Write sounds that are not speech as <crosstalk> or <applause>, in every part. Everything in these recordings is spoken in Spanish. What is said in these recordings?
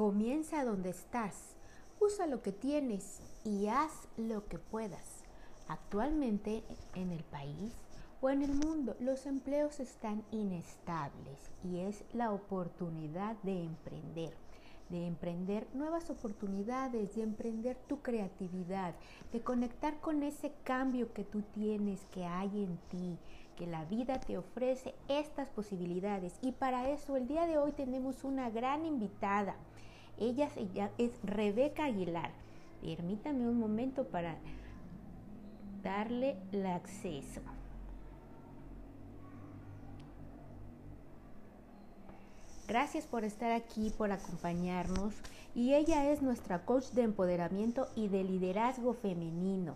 Comienza donde estás, usa lo que tienes y haz lo que puedas. Actualmente en el país o en el mundo los empleos están inestables y es la oportunidad de emprender de emprender nuevas oportunidades, de emprender tu creatividad, de conectar con ese cambio que tú tienes, que hay en ti, que la vida te ofrece estas posibilidades. Y para eso el día de hoy tenemos una gran invitada. Ella es Rebeca Aguilar. Permítame un momento para darle el acceso. Gracias por estar aquí, por acompañarnos. Y ella es nuestra coach de empoderamiento y de liderazgo femenino.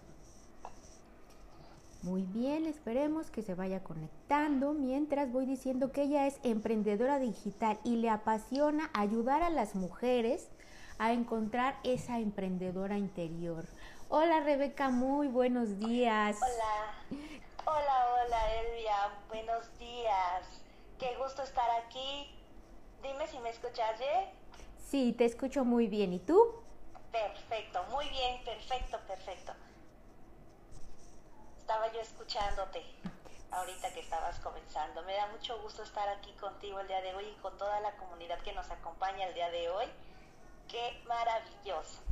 Muy bien, esperemos que se vaya conectando mientras voy diciendo que ella es emprendedora digital y le apasiona ayudar a las mujeres a encontrar esa emprendedora interior. Hola Rebeca, muy buenos días. Hola, hola, hola Elvia, buenos días. Qué gusto estar aquí Dime si me escuchas bien. Sí, te escucho muy bien. ¿Y tú? Perfecto, muy bien, perfecto, perfecto. Estaba yo escuchándote ahorita que estabas comenzando. Me da mucho gusto estar aquí contigo el día de hoy y con toda la comunidad que nos acompaña el día de hoy. Qué maravilloso.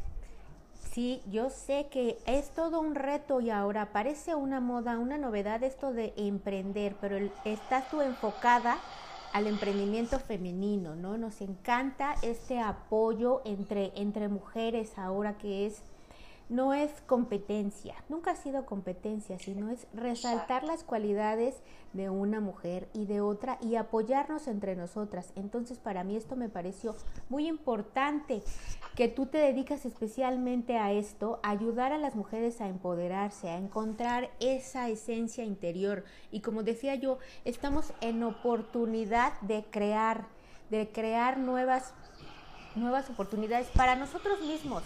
Sí, yo sé que es todo un reto y ahora parece una moda, una novedad esto de emprender, pero estás tú enfocada al emprendimiento femenino, ¿no? Nos encanta este apoyo entre, entre mujeres ahora que es no es competencia, nunca ha sido competencia, sino es resaltar las cualidades de una mujer y de otra y apoyarnos entre nosotras. Entonces para mí esto me pareció muy importante que tú te dedicas especialmente a esto, ayudar a las mujeres a empoderarse, a encontrar esa esencia interior. Y como decía yo, estamos en oportunidad de crear, de crear nuevas, nuevas oportunidades para nosotros mismos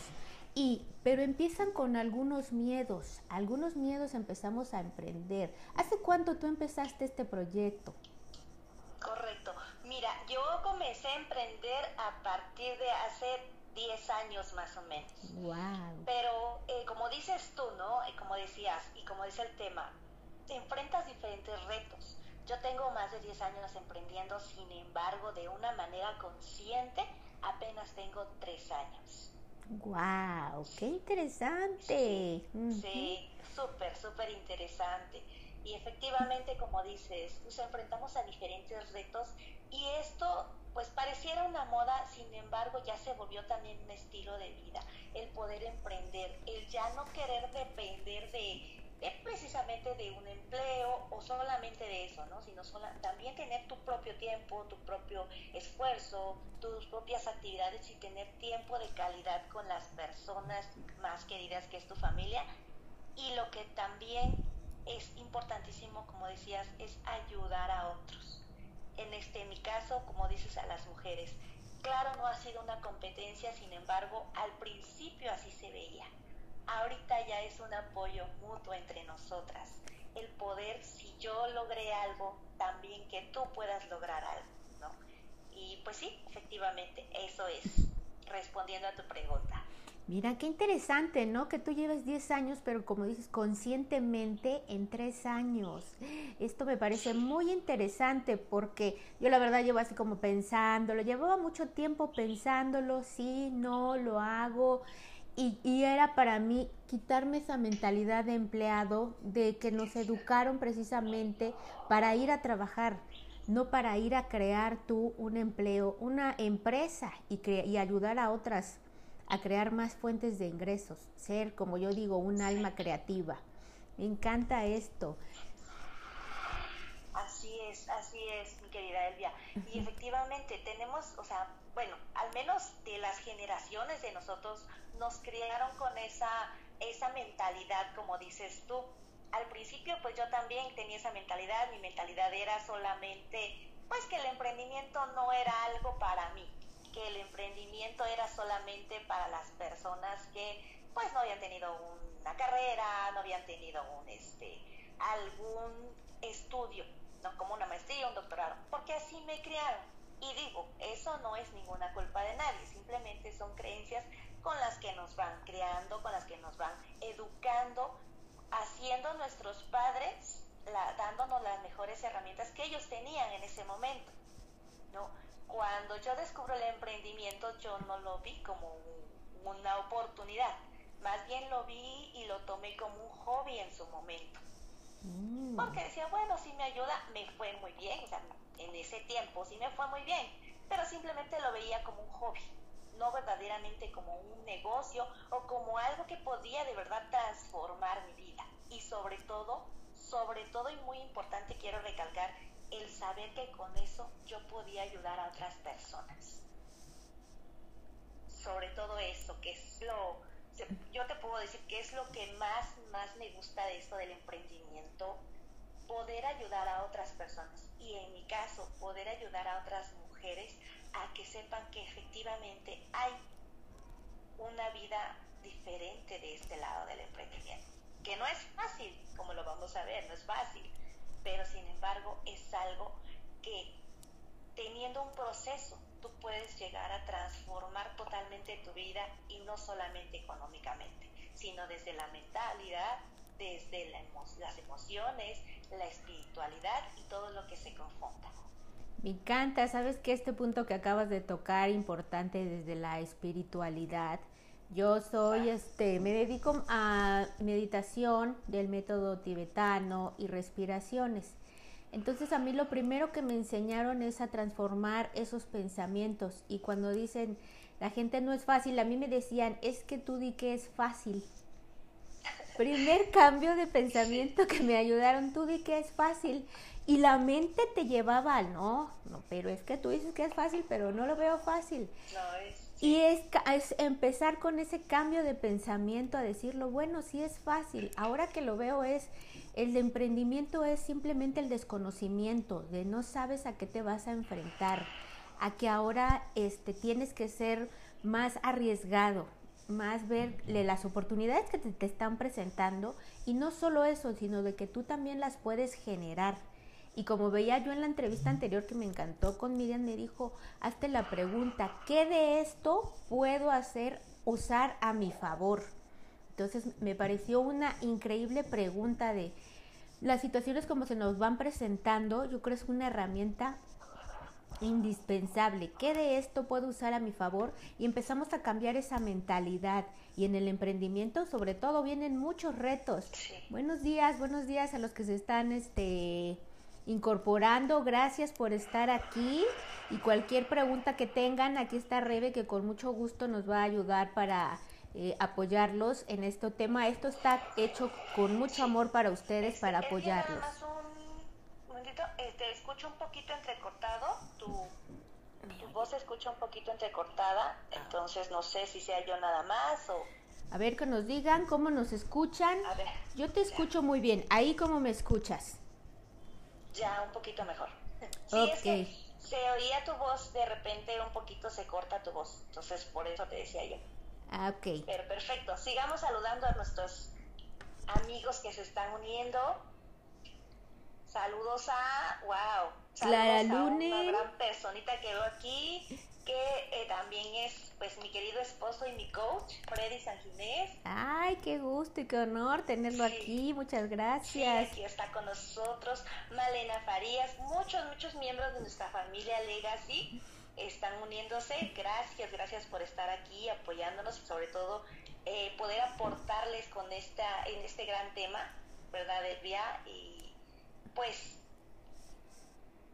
y, pero empiezan con algunos miedos, algunos miedos empezamos a emprender. ¿Hace cuánto tú empezaste este proyecto? Correcto. Mira, yo comencé a emprender a partir de hace 10 años más o menos. Wow. Pero eh, como dices tú, ¿no? Y como decías, y como dice el tema, te enfrentas diferentes retos. Yo tengo más de 10 años emprendiendo, sin embargo, de una manera consciente, apenas tengo 3 años. ¡Wow! ¡Qué interesante! Sí, súper, súper interesante. Y efectivamente, como dices, nos enfrentamos a diferentes retos y esto pues pareciera una moda, sin embargo ya se volvió también un estilo de vida, el poder emprender, el ya no querer depender de precisamente de un empleo o solamente de eso, ¿no? sino también tener tu propio tiempo, tu propio esfuerzo, tus propias actividades y tener tiempo de calidad con las personas más queridas que es tu familia. Y lo que también es importantísimo, como decías, es ayudar a otros. En este en mi caso, como dices, a las mujeres. Claro, no ha sido una competencia, sin embargo, al principio así se veía ahorita ya es un apoyo mutuo entre nosotras. El poder, si yo logré algo, también que tú puedas lograr algo, ¿no? Y pues sí, efectivamente, eso es, respondiendo a tu pregunta. Mira, qué interesante, ¿no? Que tú lleves 10 años, pero como dices, conscientemente en 3 años. Esto me parece muy interesante porque yo la verdad llevo así como pensándolo, llevaba mucho tiempo pensándolo, sí, no, lo hago. Y, era para mí quitarme esa mentalidad de empleado, de que nos educaron precisamente para ir a trabajar, no para ir a crear tú un empleo, una empresa y, y ayudar a otras a crear más fuentes de ingresos, ser, como yo digo, un alma creativa. Me encanta esto. Así es, así es, mi querida Elvia. Y efectivamente tenemos, o sea, bueno, al menos de las generaciones de nosotros nos criaron con esa, esa mentalidad, como dices tú. Al principio, pues yo también tenía esa mentalidad, mi mentalidad era solamente, pues que el emprendimiento no era algo para mí, que el emprendimiento era solamente para las personas que, pues no habían tenido una carrera, no habían tenido un, este, algún estudio como una maestría, un doctorado, porque así me criaron. Y digo, eso no es ninguna culpa de nadie, simplemente son creencias con las que nos van creando, con las que nos van educando, haciendo nuestros padres, dándonos las mejores herramientas que ellos tenían en ese momento. ¿no? Cuando yo descubro el emprendimiento, yo no lo vi como una oportunidad, más bien lo vi y lo tomé como un hobby en su momento. Mm. Porque decía, bueno, si me ayuda, me fue muy bien, en ese tiempo sí me fue muy bien, pero simplemente lo veía como un hobby, no verdaderamente como un negocio o como algo que podía de verdad transformar mi vida. Y sobre todo, sobre todo y muy importante quiero recalcar el saber que con eso yo podía ayudar a otras personas. Sobre todo eso, que es lo, yo te puedo decir que es lo que más, más me gusta de esto del emprendimiento, poder ayudar a otras personas. Y en mi caso poder ayudar a otras mujeres a que sepan que efectivamente hay una vida diferente de este lado del emprendimiento, que no es fácil, como lo vamos a ver, no es fácil, pero sin embargo es algo que teniendo un proceso tú puedes llegar a transformar totalmente tu vida y no solamente económicamente, sino desde la mentalidad, desde las emociones, la espiritualidad y todo lo que se confronta. Me encanta, sabes que este punto que acabas de tocar importante desde la espiritualidad. Yo soy, este, me dedico a meditación del método tibetano y respiraciones. Entonces a mí lo primero que me enseñaron es a transformar esos pensamientos y cuando dicen la gente no es fácil, a mí me decían es que tú di que es fácil. Primer <laughs> cambio de pensamiento que me ayudaron, tú di que es fácil. Y la mente te llevaba al no, no, pero es que tú dices que es fácil, pero no lo veo fácil. Y es, es, empezar con ese cambio de pensamiento a decirlo, bueno, sí es fácil. Ahora que lo veo es, el de emprendimiento es simplemente el desconocimiento, de no sabes a qué te vas a enfrentar, a que ahora este, tienes que ser más arriesgado, más verle las oportunidades que te, te están presentando y no solo eso, sino de que tú también las puedes generar y como veía yo en la entrevista anterior que me encantó con Miriam, me dijo, hazte la pregunta, ¿qué de esto puedo hacer, usar a mi favor? Entonces me pareció una increíble pregunta de las situaciones como se nos van presentando, yo creo que es una herramienta indispensable. ¿Qué de esto puedo usar a mi favor? Y empezamos a cambiar esa mentalidad. Y en el emprendimiento, sobre todo, vienen muchos retos. Buenos días, buenos días a los que se están este, incorporando. Gracias por estar aquí y cualquier pregunta que tengan, aquí está Rebe que con mucho gusto nos va a ayudar para eh, apoyarlos en este tema. Esto está hecho con mucho amor para ustedes, para apoyarlos. Nada más un momentito, este, escucho un poquito entrecortado, tu, tu voz se escucha un poquito entrecortada, entonces no sé si sea yo nada más o... A ver que nos digan cómo nos escuchan. A ver, yo te escucho muy bien. Ahí cómo me escuchas ya un poquito mejor. <laughs> Sí, es que se oía tu voz, de repente un poquito se corta tu voz, entonces por eso te decía yo. Ah, ok. Pero perfecto, sigamos saludando a nuestros amigos que se están uniendo. Saludos a, wow, Clara Lune. una gran personita que veo aquí que eh, también es pues mi querido esposo y mi coach, Freddy Sanginés. Ay, qué gusto y qué honor tenerlo aquí, muchas gracias. Sí, aquí está con nosotros Malena Farías, muchos, muchos miembros de nuestra familia Legacy están uniéndose. Gracias, gracias por estar aquí apoyándonos y sobre todo eh, poder aportarles con esta, en este gran tema, ¿verdad, Elvia? Y pues,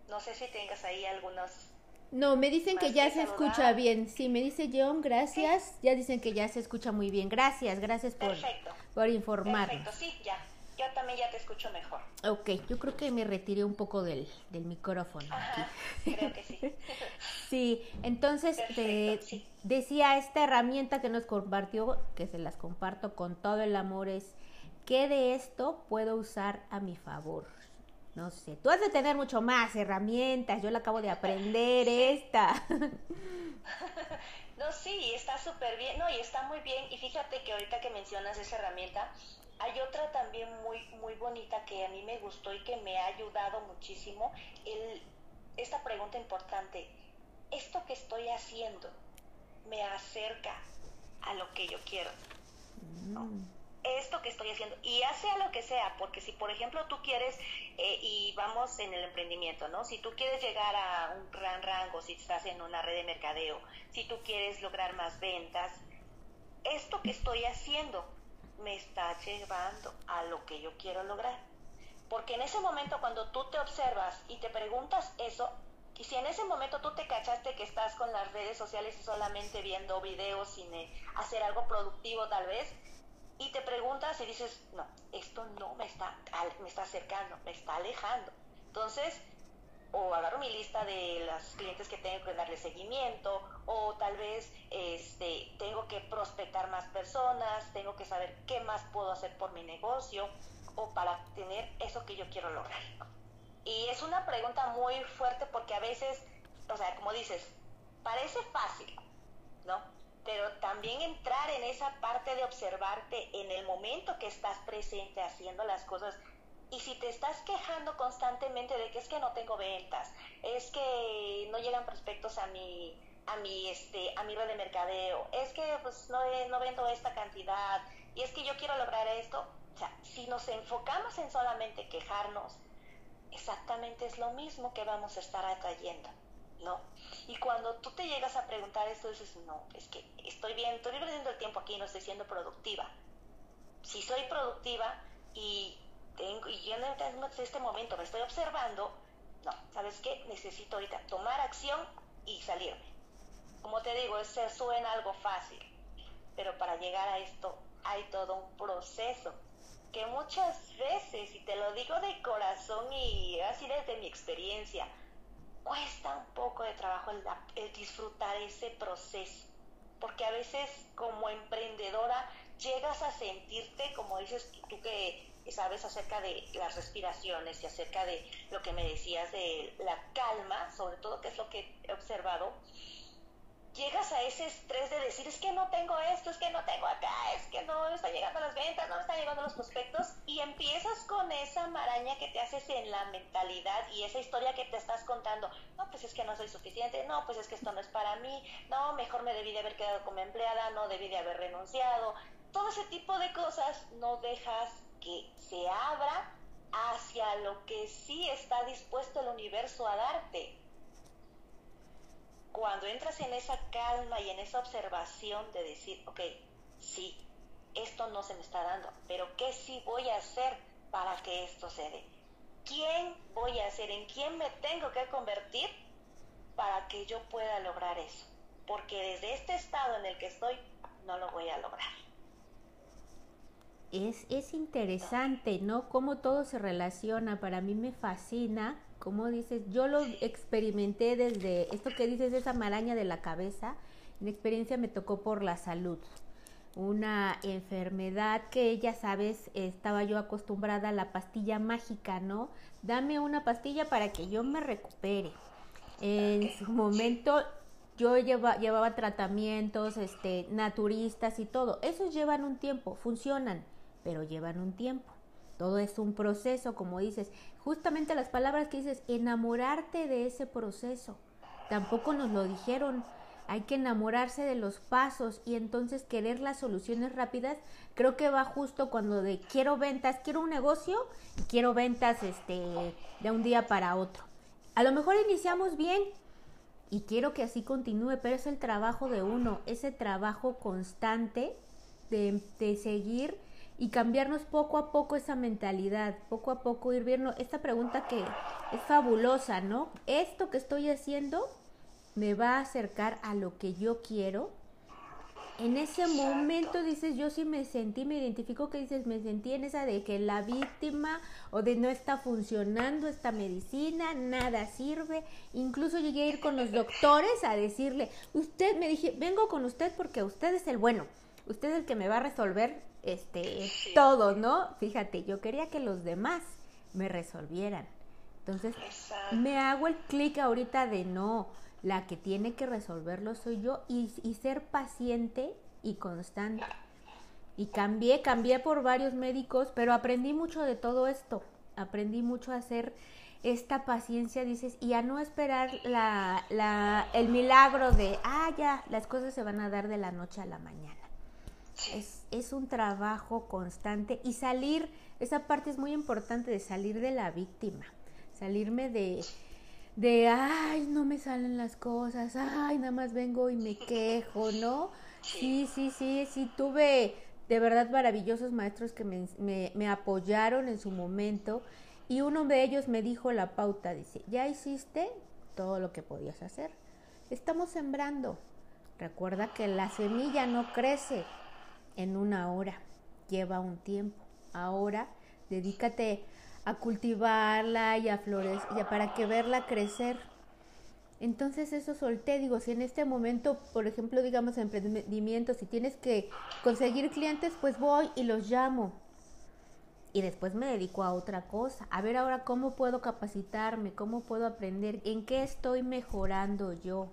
no sé si tengas ahí algunos no, me dicen que ya se escucha bien. Sí, me dice John, gracias. Ya dicen que ya se escucha muy bien. Gracias, gracias por, por informar. Perfecto, sí, ya. Yo también ya te escucho mejor. Ok, yo creo que me retiré un poco del, del micrófono. Ajá, creo que sí. <laughs> sí, entonces decía esta herramienta que nos compartió, que se las comparto con todo el amor, es ¿qué de esto puedo usar a mi favor? No sé, tú has de tener mucho más herramientas, yo la acabo de aprender esta. <laughs> No, sí, está súper bien, no, y está muy bien. Y fíjate que ahorita que mencionas esa herramienta, hay otra también muy, muy bonita que a mí me gustó y que me ha ayudado muchísimo. El, esta pregunta importante, esto que estoy haciendo me acerca a lo que yo quiero. Mm. Esto que estoy haciendo, y ya sea lo que sea, porque si por ejemplo tú quieres, eh, y vamos en el emprendimiento, ¿no? Si tú quieres llegar a un gran rango, si estás en una red de mercadeo, si tú quieres lograr más ventas, esto que estoy haciendo me está llevando a lo que yo quiero lograr. Porque en ese momento cuando tú te observas y te preguntas eso, y si en ese momento tú te cachaste que estás con las redes sociales y solamente viendo videos sin eh, hacer algo productivo tal vez, y te preguntas y dices, no, esto no me está, me está acercando, me está alejando. Entonces, o agarro mi lista de las clientes que tengo que darle seguimiento, o tal vez este, tengo que prospectar más personas, tengo que saber qué más puedo hacer por mi negocio, o para tener eso que yo quiero lograr. Y es una pregunta muy fuerte porque a veces, o sea, como dices, parece fácil, ¿no? Pero también entrar en esa parte de observarte en el momento que estás presente haciendo las cosas. Y si te estás quejando constantemente de que es que no tengo ventas, es que no llegan prospectos a mi a mi este a mi red de mercadeo, es que pues no, no vendo esta cantidad y es que yo quiero lograr esto, o sea, si nos enfocamos en solamente quejarnos, exactamente es lo mismo que vamos a estar atrayendo, ¿no? Y cuando tú te llegas a preguntar esto, dices, no, es que estoy bien, estoy perdiendo el tiempo aquí, no estoy siendo productiva. Si soy productiva y tengo, y yo en este momento me estoy observando, no, ¿sabes qué? Necesito ahorita tomar acción y salirme. Como te digo, eso suena algo fácil, pero para llegar a esto hay todo un proceso que muchas veces, y te lo digo de corazón y así desde mi experiencia, cuesta un poco de trabajo el disfrutar ese proceso, porque a veces como emprendedora llegas a sentirte, como dices tú que sabes acerca de las respiraciones y acerca de lo que me decías de la calma, sobre todo que es lo que he observado, llegas a ese estrés de decir es que no tengo esto, es que no tengo acá, es que no están llegando las ventas, no están llegando los prospectos y empiezas con esa maraña que te haces en la mentalidad y esa historia que te estás contando, no, pues es que no soy suficiente, no, pues es que esto no es para mí, no, mejor me debí de haber quedado como empleada, no debí de haber renunciado, todo ese tipo de cosas no dejas que se abra hacia lo que sí está dispuesto el universo a darte cuando entras en esa calma y en esa observación de decir, ok, sí, esto no se me está dando, pero ¿qué sí voy a hacer para que esto se? ¿Quién voy a ser? ¿En quién me tengo que convertir para que yo pueda lograr eso? Porque desde este estado en el que estoy, no lo voy a lograr. Es, es interesante, ¿no? Cómo todo se relaciona. Para mí me fascina como dices, yo lo experimenté desde esto que dices, esa maraña de la cabeza, en experiencia me tocó por la salud, una enfermedad que ya sabes, estaba yo acostumbrada a la pastilla mágica, ¿no? Dame una pastilla para que yo me recupere. En su momento yo lleva, llevaba tratamientos este, naturistas y todo. Esos llevan un tiempo, funcionan, pero llevan un tiempo. Todo es un proceso, como dices. Justamente las palabras que dices, enamorarte de ese proceso. Tampoco nos lo dijeron. Hay que enamorarse de los pasos y entonces querer las soluciones rápidas. Creo que va justo cuando de quiero ventas, quiero un negocio y quiero ventas este, de un día para otro. A lo mejor iniciamos bien y quiero que así continúe, pero es el trabajo de uno, ese trabajo constante de, de seguir y cambiarnos poco a poco esa mentalidad, poco a poco ir viendo esta pregunta que es fabulosa, ¿no? Esto que estoy haciendo me va a acercar a lo que yo quiero. En ese momento dices, yo sí me sentí, me identifico que dices, me sentí en esa de que la víctima o de no está funcionando esta medicina, nada sirve. Incluso llegué a ir con los doctores a decirle, usted, me dije, vengo con usted porque usted es el bueno, usted es el que me va a resolver este, todo, ¿no? Fíjate, yo quería que los demás me resolvieran. Entonces, me hago el clic ahorita de no, la que tiene que resolverlo soy yo y, y ser paciente y constante. Y cambié, cambié por varios médicos, pero aprendí mucho de todo esto. Aprendí mucho a ser esta paciencia, dices, y a no esperar la, la, el milagro de, ah, ya, las cosas se van a dar de la noche a la mañana. Es, es un trabajo constante y salir, esa parte es muy importante de salir de la víctima, salirme de, de, ay, no me salen las cosas, ay, nada más vengo y me quejo, ¿no? Sí, sí, sí, sí, tuve de verdad maravillosos maestros que me, me, me apoyaron en su momento y uno de ellos me dijo la pauta, dice, ya hiciste todo lo que podías hacer. Estamos sembrando. Recuerda que la semilla no crece en una hora, lleva un tiempo. Ahora dedícate a cultivarla y a florecer, para que verla crecer. Entonces eso solté, digo, si en este momento, por ejemplo, digamos emprendimiento, si tienes que conseguir clientes, pues voy y los llamo y después me dedico a otra cosa. A ver ahora cómo puedo capacitarme, cómo puedo aprender, en qué estoy mejorando yo.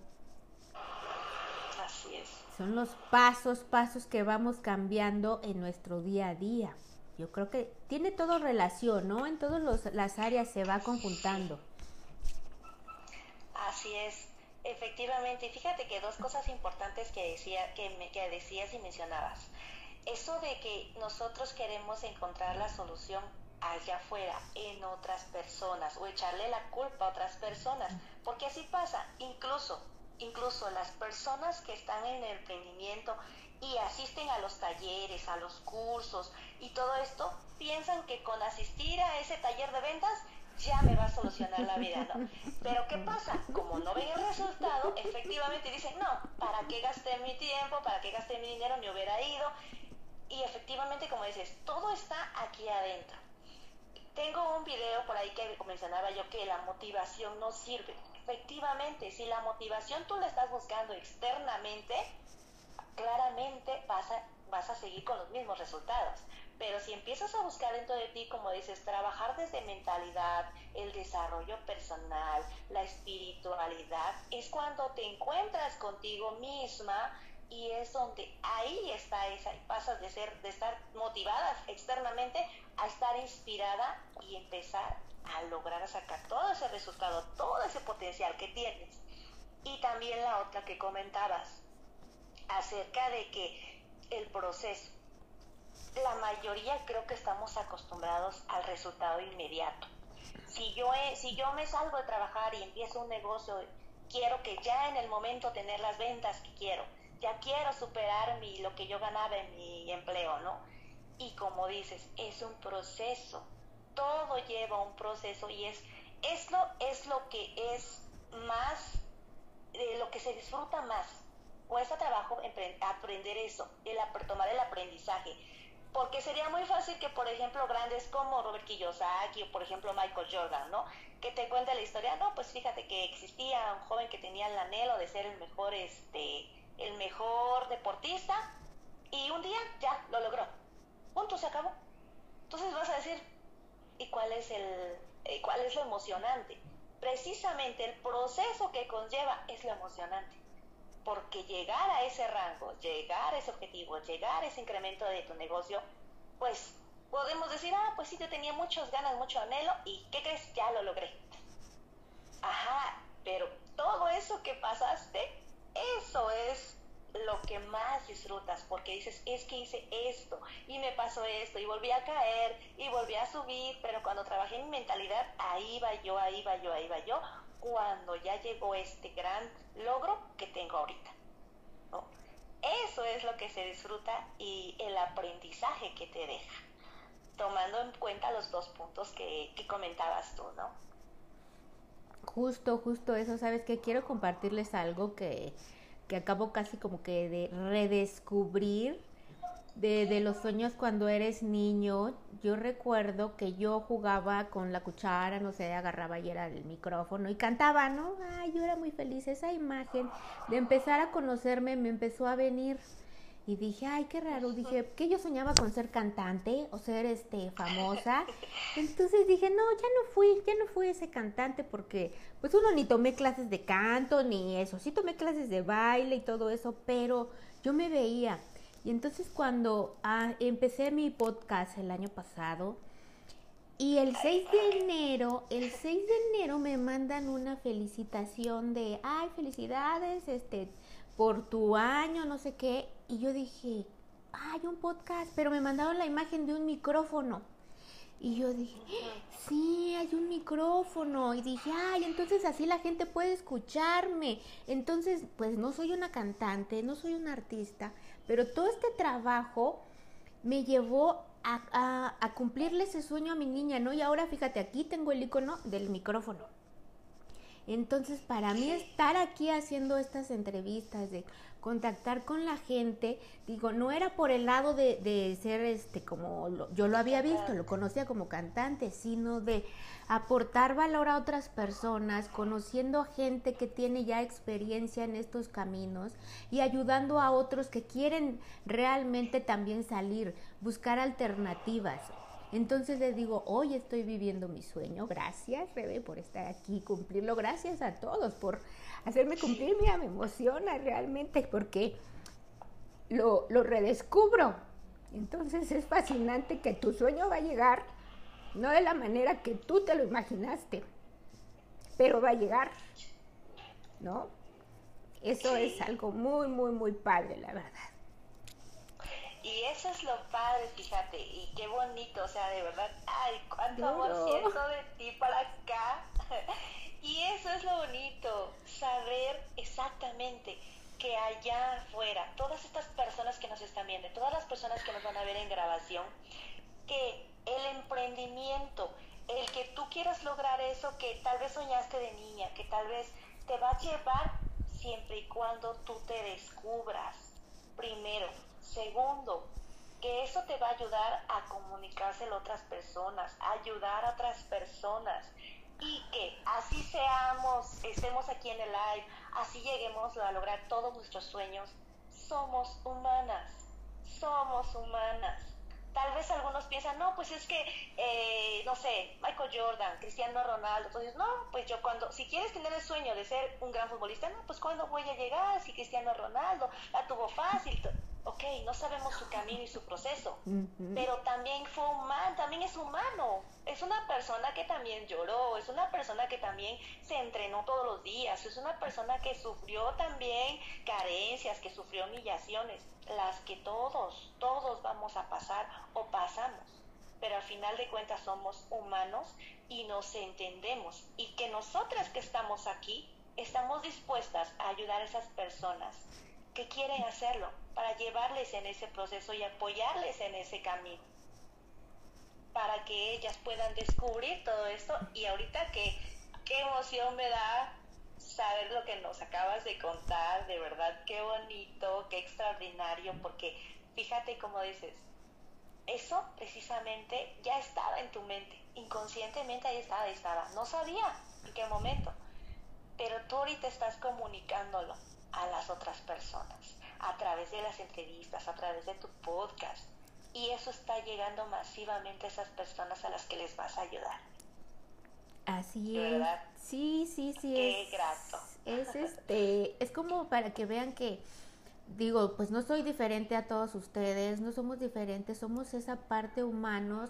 Son los pasos, pasos que vamos cambiando en nuestro día a día. Yo creo que tiene todo relación, ¿no? En todas las áreas se va conjuntando. Así es. Efectivamente, fíjate que dos cosas importantes que decía que me que decías y mencionabas eso de que nosotros queremos encontrar la solución allá afuera, en otras personas, o echarle la culpa a otras personas, porque así pasa, incluso, incluso las personas que están en el emprendimiento y asisten a los talleres, a los cursos y todo esto, piensan que con asistir a ese taller de ventas ya me va a solucionar la vida, ¿no? Pero ¿qué pasa? Como no ven el resultado, efectivamente dicen, no, ¿para qué gasté mi tiempo? ¿Para qué gasté mi dinero? Me hubiera ido y efectivamente, como dices, todo está aquí adentro. Tengo un video por ahí que mencionaba yo que la motivación no sirve. Efectivamente, si la motivación tú la estás buscando externamente, claramente vas a, vas a seguir con los mismos resultados. Pero si empiezas a buscar dentro de ti, como dices, trabajar desde mentalidad, el desarrollo personal, la espiritualidad, es cuando te encuentras contigo misma y es donde ahí está esa pasas de ser de estar motivada externamente a estar inspirada y empezar a lograr sacar todo ese resultado, todo ese potencial que tienes. Y también la otra que comentabas acerca de que el proceso la mayoría creo que estamos acostumbrados al resultado inmediato. Si yo, si yo me salgo de trabajar y empiezo un negocio, quiero que ya en el momento tener las ventas que quiero ya quiero superar mi, lo que yo ganaba en mi empleo, ¿no? Y como dices, es un proceso, todo lleva un proceso y es, es, lo, es lo que es más, de lo que se disfruta más. Cuesta trabajo aprender eso, el, tomar el aprendizaje. Porque sería muy fácil que, por ejemplo, grandes como Robert Kiyosaki o, por ejemplo, Michael Jordan, ¿no? Que te cuente la historia, no, pues fíjate que existía un joven que tenía el anhelo de ser el mejor, este, el mejor deportista y un día ya lo logró. Punto, se acabó. Entonces vas a decir, ¿y cuál es el y cuál es lo emocionante? Precisamente el proceso que conlleva es lo emocionante. Porque llegar a ese rango, llegar a ese objetivo, llegar a ese incremento de tu negocio, pues podemos decir, ah, pues sí, te tenía muchas ganas, mucho anhelo, y ¿qué crees? Ya lo logré. Ajá, pero todo eso que pasaste eso es lo que más disfrutas, porque dices, es que hice esto y me pasó esto y volví a caer y volví a subir, pero cuando trabajé en mi mentalidad, ahí va yo, ahí va yo, ahí va yo, cuando ya llegó este gran logro que tengo ahorita. Eso es lo que se disfruta y el aprendizaje que te deja, tomando en cuenta los dos puntos que, que comentabas tú, ¿no? Justo, justo eso, ¿sabes que Quiero compartirles algo que, que acabo casi como que de redescubrir de, de, los sueños cuando eres niño. Yo recuerdo que yo jugaba con la cuchara, no sé, agarraba y era el micrófono y cantaba, ¿no? Ay, yo era muy feliz. Esa imagen de empezar a conocerme me empezó a venir y dije, ay, qué raro, dije, que yo soñaba con ser cantante o ser este famosa. <laughs> Entonces dije, no, ya no fui, ya no fui ese cantante porque pues uno ni tomé clases de canto ni eso, sí tomé clases de baile y todo eso, pero yo me veía. Y entonces cuando ah, empecé mi podcast el año pasado, Y el 6 de enero, el 6 de enero me mandan una felicitación de, ay, felicidades, este, por tu año, no sé qué. Y yo dije, hay un podcast, pero me mandaron la imagen de un micrófono. Y yo dije, sí, hay un micrófono. Y dije, ay, entonces así la gente puede escucharme. Entonces, pues no soy una cantante, no soy una artista, pero todo este trabajo me llevó a, cumplirle ese sueño a mi niña, ¿no? Y ahora fíjate, aquí tengo el icono del micrófono. Entonces, para mí estar aquí haciendo estas entrevistas, de contactar con la gente, digo, no era por el lado de, ser este como yo lo había visto, lo conocía como cantante, sino de aportar valor a otras personas, conociendo a gente que tiene ya experiencia en estos caminos y ayudando a otros que quieren realmente también salir, buscar alternativas. Entonces les digo, hoy estoy viviendo mi sueño. Gracias, Rebe, por estar aquí, cumplirlo. Gracias a todos por hacerme cumplir. Mira, me emociona realmente porque lo, lo redescubro. Entonces es fascinante que tu sueño va a llegar, no de la manera que tú te lo imaginaste, pero va a llegar, ¿no? Eso es algo muy, muy, muy padre, la verdad. Y eso es lo padre, fíjate, y qué bonito, o sea, de verdad, ay, cuánto amor siento de ti para acá. Y eso es lo bonito, saber exactamente que allá afuera, todas estas personas que nos están viendo, todas las personas que nos van a ver en grabación, que el emprendimiento, el que tú quieras lograr eso que tal vez soñaste de niña, que tal vez te va a llevar siempre y cuando tú te descubras primero. Segundo, que eso te va a ayudar a comunicárselo a otras personas, a ayudar a otras personas y que así seamos, estemos aquí en el live, así lleguemos a lograr todos nuestros sueños, somos humanas, somos humanas. Tal vez algunos piensan, no, pues es que, eh, no sé, Michael Jordan, Cristiano Ronaldo, entonces, no, pues yo cuando, si quieres tener el sueño de ser un gran futbolista, no, pues cuando voy a llegar, si Cristiano Ronaldo la tuvo fácil, ok, no sabemos su camino y su proceso, pero también fue humano, también es humano, es una persona que también lloró, es una persona que también se entrenó todos los días, es una persona que sufrió también carencias, que sufrió humillaciones, las que todos, todos vamos a pasar o pasamos, pero al final de cuentas somos humanos y nos entendemos. Y que nosotras que estamos aquí estamos dispuestas a ayudar a esas personas que quieren hacerlo para llevarles en ese proceso y apoyarles en ese camino. Para que ellas puedan descubrir todo esto y ahorita que qué emoción me da saber lo que nos acabas de contar, de verdad qué bonito, qué extraordinario, porque fíjate como dices, eso precisamente ya estaba en tu mente, inconscientemente ahí estaba, ahí estaba, no sabía en qué momento, pero tú ahorita estás comunicándolo a las otras personas, a través de las entrevistas, a través de tu podcast. Y eso está llegando masivamente a esas personas a las que les vas a ayudar. Así es. Sí, sí, sí. Qué es, grato. Es este, es como para que vean que digo, pues no soy diferente a todos ustedes, no somos diferentes, somos esa parte humanos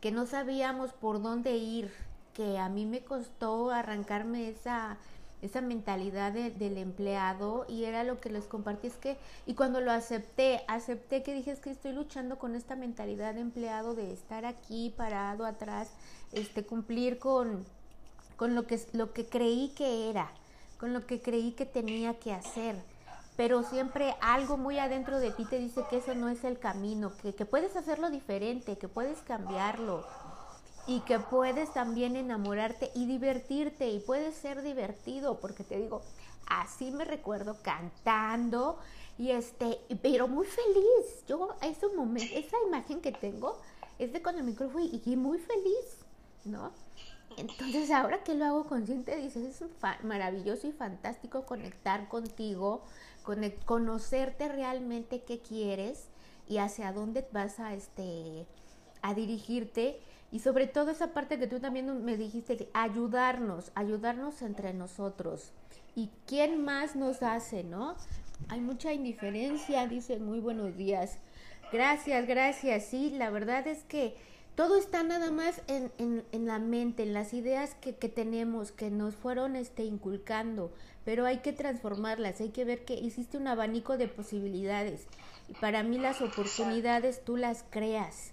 que no sabíamos por dónde ir, que a mí me costó arrancarme esa esa mentalidad del empleado y era lo que les compartí, es que, y cuando lo acepté, acepté que dije, es que estoy luchando con esta mentalidad de empleado de estar aquí parado atrás, este, cumplir con, con lo, que, lo que creí que era, con lo que creí que tenía que hacer. Pero siempre algo muy adentro de ti te dice que eso no es el camino, que, que puedes hacerlo diferente, que puedes cambiarlo, y que puedes también enamorarte y divertirte y puedes ser divertido porque te digo así me recuerdo cantando y este pero muy feliz. Yo ese momento esa imagen que tengo es de con el micrófono y, muy feliz no entonces ahora que lo hago consciente dices es maravilloso y fantástico conectar contigo conocerte realmente qué quieres y hacia dónde vas a este a dirigirte y sobre todo esa parte que tú también me dijiste, ayudarnos, ayudarnos entre nosotros. ¿Y quién más nos hace, no? Hay mucha indiferencia, dicen muy buenos días. Gracias, gracias. Sí, la verdad es que todo está nada más en, en, en la mente, en las ideas que, que, tenemos, que nos fueron este, inculcando, pero hay que transformarlas, hay que ver que hiciste un abanico de posibilidades. Y para mí las oportunidades tú las creas,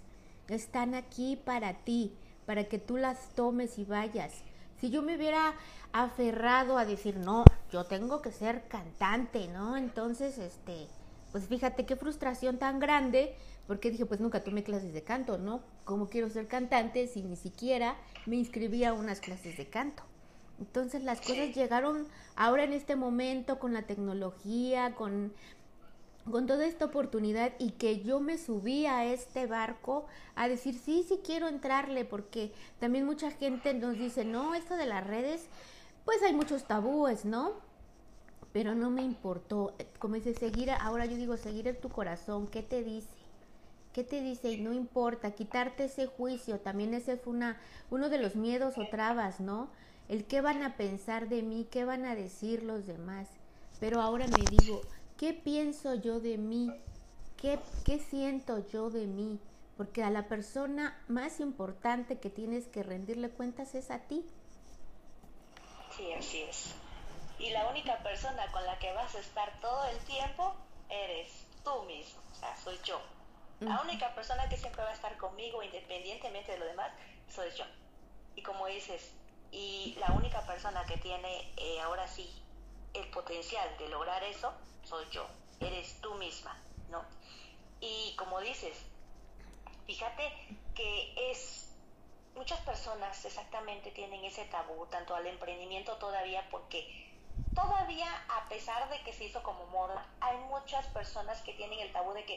están aquí para ti, para que tú las tomes y vayas. Si yo me hubiera aferrado a decir, no, yo tengo que ser cantante, ¿no? Entonces, este, pues fíjate qué frustración tan grande porque dije, pues nunca tomé clases de canto, ¿no? ¿Cómo quiero ser cantante si ni siquiera me inscribí a unas clases de canto? Entonces las cosas llegaron ahora en este momento con la tecnología, con, con toda esta oportunidad y que yo me subí a este barco a decir, sí, sí quiero entrarle, porque también mucha gente nos dice, no, esto de las redes, pues hay muchos tabúes, ¿no? Pero no me importó, como dice, seguir, ahora yo digo, seguir en tu corazón, ¿qué te dice? ¿Qué te dice? Y no importa, quitarte ese juicio, también ese fue una, uno de los miedos o trabas, ¿no? El qué van a pensar de mí, qué van a decir los demás. Pero ahora me digo, ¿qué pienso yo de mí? ¿Qué, qué siento yo de mí? Porque a la persona más importante que tienes que rendirle cuentas es a ti. Sí, así es. Y la única persona con la que vas a estar todo el tiempo eres tú mismo, o sea, soy yo. La única persona que siempre va a estar conmigo, independientemente de lo demás, soy yo. Y como dices, y la única persona que tiene eh, ahora sí el potencial de lograr eso, soy yo. Eres tú misma, ¿no? Y como dices, fíjate que es muchas personas exactamente tienen ese tabú tanto al emprendimiento todavía porque todavía a pesar de que se hizo como moda, hay muchas personas que tienen el tabú de que,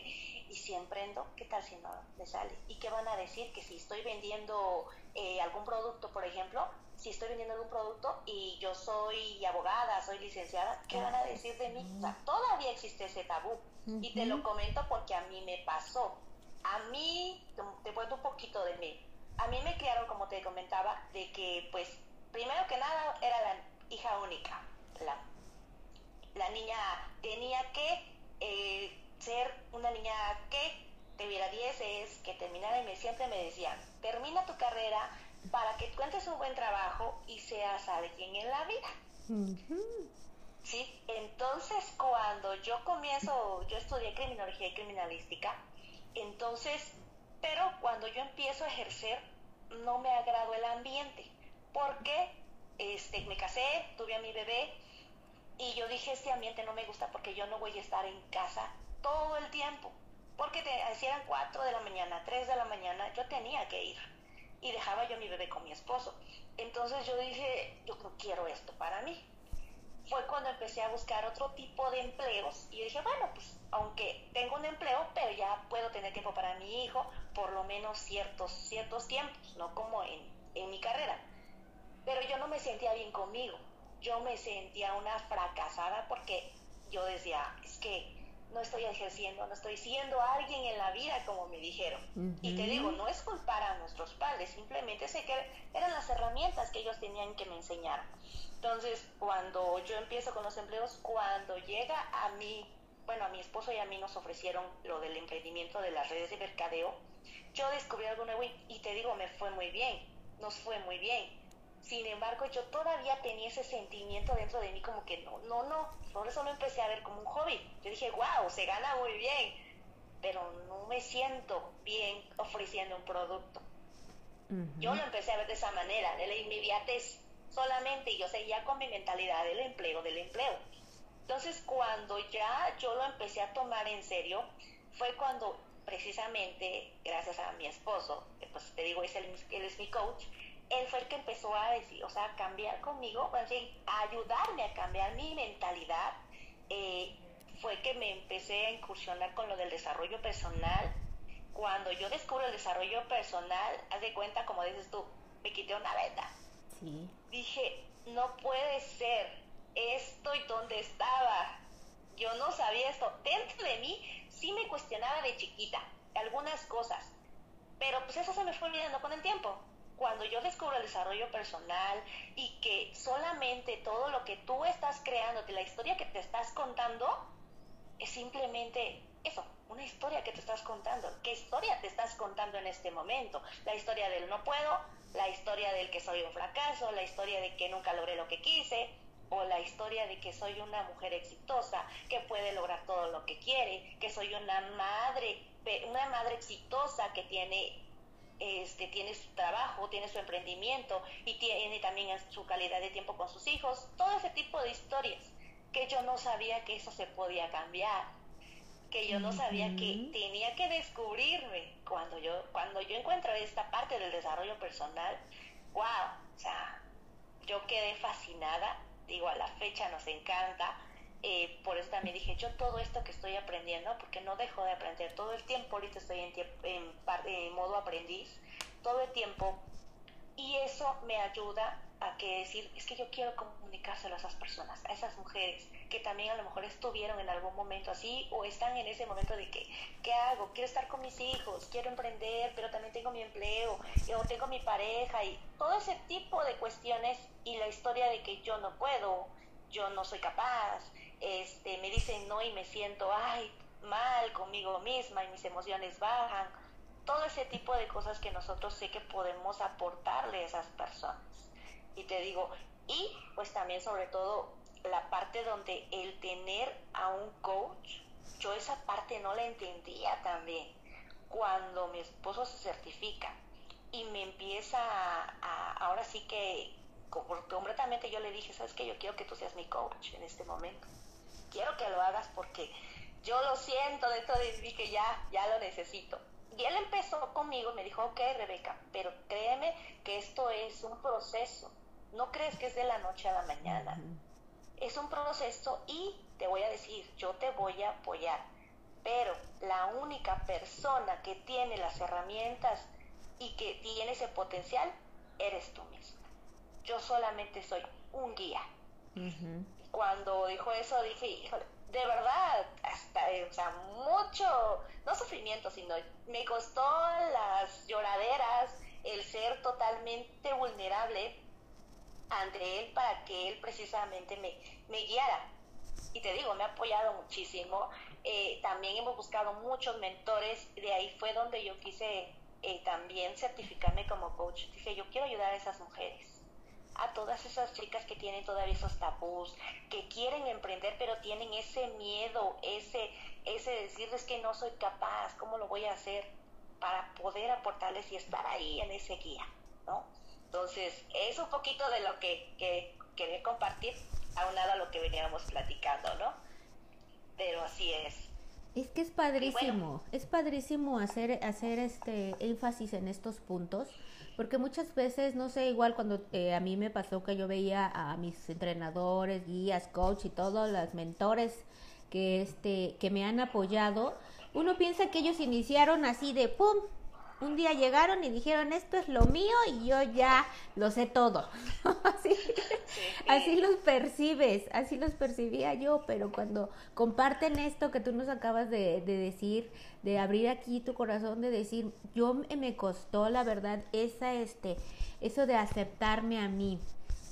¿y si emprendo? ¿Qué tal si no me sale? ¿Y qué van a decir? Que si estoy vendiendo eh, algún producto, por ejemplo, si estoy vendiendo algún producto y yo soy abogada, soy licenciada, ¿qué van a decir de mí? O sea, todavía existe ese tabú. Y te lo comento porque a mí me pasó. A mí, te cuento un poquito de mí. A mí me criaron, como te comentaba, de que, pues, primero que nada, era la hija única la, la niña tenía que eh, ser una niña que tuviera 10 es que terminara y me, siempre me decían, termina tu carrera para que cuentes un buen trabajo y seas alguien en la vida. Sí, entonces cuando yo comienzo, yo estudié criminología y criminalística, entonces, pero cuando yo empiezo a ejercer, no me agradó el ambiente, porque este, me casé, tuve a mi bebé y yo dije, este ambiente no me gusta porque yo no voy a estar en casa todo el tiempo. Porque te, si eran 4 de la mañana, 3 de la mañana, yo tenía que ir. Y dejaba yo a mi bebé con mi esposo. Entonces yo dije, yo no quiero esto para mí. Fue cuando empecé a buscar otro tipo de empleos y dije, bueno, pues aunque tengo un empleo, pero ya puedo tener tiempo para mi hijo, por lo menos ciertos, ciertos tiempos, no como en, en mi carrera. Pero yo no me sentía bien conmigo yo me sentía una fracasada porque yo decía, es que no estoy ejerciendo, no estoy siendo alguien en la vida como me dijeron. Y te digo, no es culpar a nuestros padres, simplemente sé que eran las herramientas que ellos tenían que me enseñar. Entonces, cuando yo empiezo con los empleos, cuando llega a mí, bueno, a mi esposo y a mí nos ofrecieron lo del emprendimiento de las redes de mercadeo, yo descubrí algo nuevo y te digo, me fue muy bien, nos fue muy bien sin embargo, yo todavía tenía ese sentimiento dentro de mí como que no, no, no. Por eso lo empecé a ver como un hobby. Yo dije, wow, se gana muy bien, pero no me siento bien ofreciendo un producto. Yo lo empecé a ver de esa manera, de la inmediatez solamente, y yo seguía con mi mentalidad del empleo, del empleo. Entonces, cuando ya yo lo empecé a tomar en serio, fue cuando precisamente, gracias a mi esposo, que pues te digo, es él es mi coach, él fue el que empezó a decir, o sea, a cambiar conmigo, a ayudarme a cambiar mi mentalidad. Eh, fue que me empecé a incursionar con lo del desarrollo personal. Cuando yo descubro el desarrollo personal, haz de cuenta, como dices tú, me quité una venda. Dije, no puede ser, estoy donde estaba. Yo no sabía esto. Dentro de mí sí me cuestionaba de chiquita algunas cosas, pero pues eso se me fue olvidando con el tiempo cuando yo descubro el desarrollo personal y que solamente todo lo que tú estás creando, la historia que te estás contando, es simplemente eso, una historia que te estás contando. ¿Qué historia te estás contando en este momento? La historia del no puedo, la historia del que soy un fracaso, la historia de que nunca logré lo que quise, o la historia de que soy una mujer exitosa, que puede lograr todo lo que quiere, que soy una madre, una madre exitosa que tiene este, tiene su trabajo, tiene su emprendimiento y tiene también su calidad de tiempo con sus hijos, todo ese tipo de historias que yo no sabía que eso se podía cambiar, que yo no sabía que tenía que descubrirme cuando yo cuando yo encuentro esta parte del desarrollo personal, wow, o sea, yo quedé fascinada digo, a la fecha nos encanta. Eh, por eso también dije, yo todo esto que estoy aprendiendo, porque no dejo de aprender, todo el tiempo ahorita estoy en, modo aprendiz, todo el tiempo, y eso me ayuda a que decir, es que yo quiero comunicárselo a esas personas, a esas mujeres que también a lo mejor estuvieron en algún momento así o están en ese momento de que, ¿qué hago? Quiero estar con mis hijos, quiero emprender, pero también tengo mi empleo, o tengo mi pareja y todo ese tipo de cuestiones y la historia de que yo no puedo, yo no soy capaz, este, me dicen no y me siento, ay, mal conmigo misma y mis emociones bajan, todo ese tipo de cosas que nosotros sé que podemos aportarle a esas personas. Y te digo, y pues también sobre todo la parte donde el tener a un coach, yo esa parte no la entendía también. Cuando mi esposo se certifica y me empieza a, ahora sí que completamente yo le dije, sabes que yo quiero que tú seas mi coach en este momento. Quiero que lo hagas porque yo lo siento dentro de mí que ya, ya lo necesito. Y él empezó conmigo y me dijo, ok, Rebeca, pero créeme que esto es un proceso. No crees que es de la noche a la mañana. Es un proceso y te voy a decir, yo te voy a apoyar. Pero la única persona que tiene las herramientas y que tiene ese potencial, eres tú misma. Yo solamente soy un guía. Cuando dijo eso, dije, híjole, de verdad, hasta, eh, o sea, mucho, no sufrimiento, sino me costó las lloraderas, el ser totalmente vulnerable ante él para que él precisamente me, guiara. Y te digo, me ha apoyado muchísimo. Eh, también hemos buscado muchos mentores, de ahí fue donde yo quise eh, también certificarme como coach. Dije, yo quiero ayudar a esas mujeres a todas esas chicas que tienen todavía esos tabús, que quieren emprender pero tienen ese miedo, ese, ese decirles que no soy capaz, ¿cómo lo voy a hacer? Para poder aportarles y estar ahí en ese guía, ¿no? Entonces, es un poquito de lo que, que quería compartir, aunado a lo que veníamos platicando, ¿no? Pero así es. Es que es padrísimo, es padrísimo hacer, hacer este énfasis en estos puntos, porque muchas veces, no sé, igual cuando eh, a mí me pasó que yo veía a mis entrenadores, guías, coach y todos los mentores que, este, que me han apoyado, uno piensa que ellos iniciaron así de pum, un día llegaron y dijeron esto es lo mío y yo ya lo sé todo. <laughs> así, así los percibes, así los percibía yo, pero cuando comparten esto que tú nos acabas de, de decir, de abrir aquí tu corazón, de decir, yo me costó la verdad esa, este, eso de aceptarme a mí,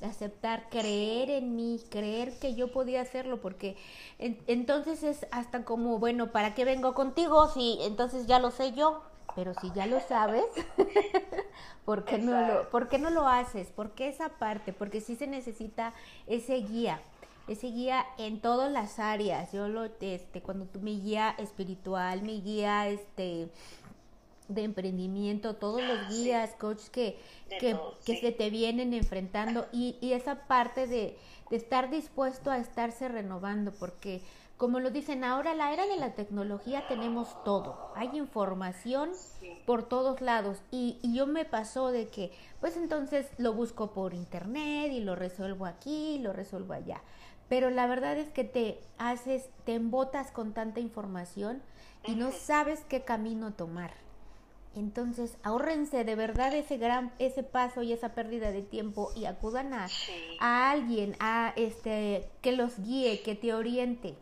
aceptar, creer en mí, creer que yo podía hacerlo, porque entonces es hasta como, bueno, ¿para qué vengo contigo si entonces ya lo sé yo? Pero si ya lo sabes, <laughs> ¿por, qué no lo, ¿por qué no lo haces? ¿Por qué esa parte? Porque sí se necesita ese guía, ese guía en todas las áreas. Yo lo, este, cuando tú mi guía espiritual, mi guía, este, de emprendimiento, todos los guías, coaches que, que, que se te vienen enfrentando y, y esa parte de, de estar dispuesto a estarse renovando, porque como lo dicen ahora, la era de la tecnología tenemos todo. Hay información por todos lados. Y, yo me pasó de que, pues entonces lo busco por internet y lo resuelvo aquí, y lo resuelvo allá. Pero la verdad es que te haces, te embotas con tanta información y no sabes qué camino tomar. Entonces, ahórrense de verdad ese gran, ese paso y esa pérdida de tiempo y acudan a, a alguien, a este, que los guíe, que te oriente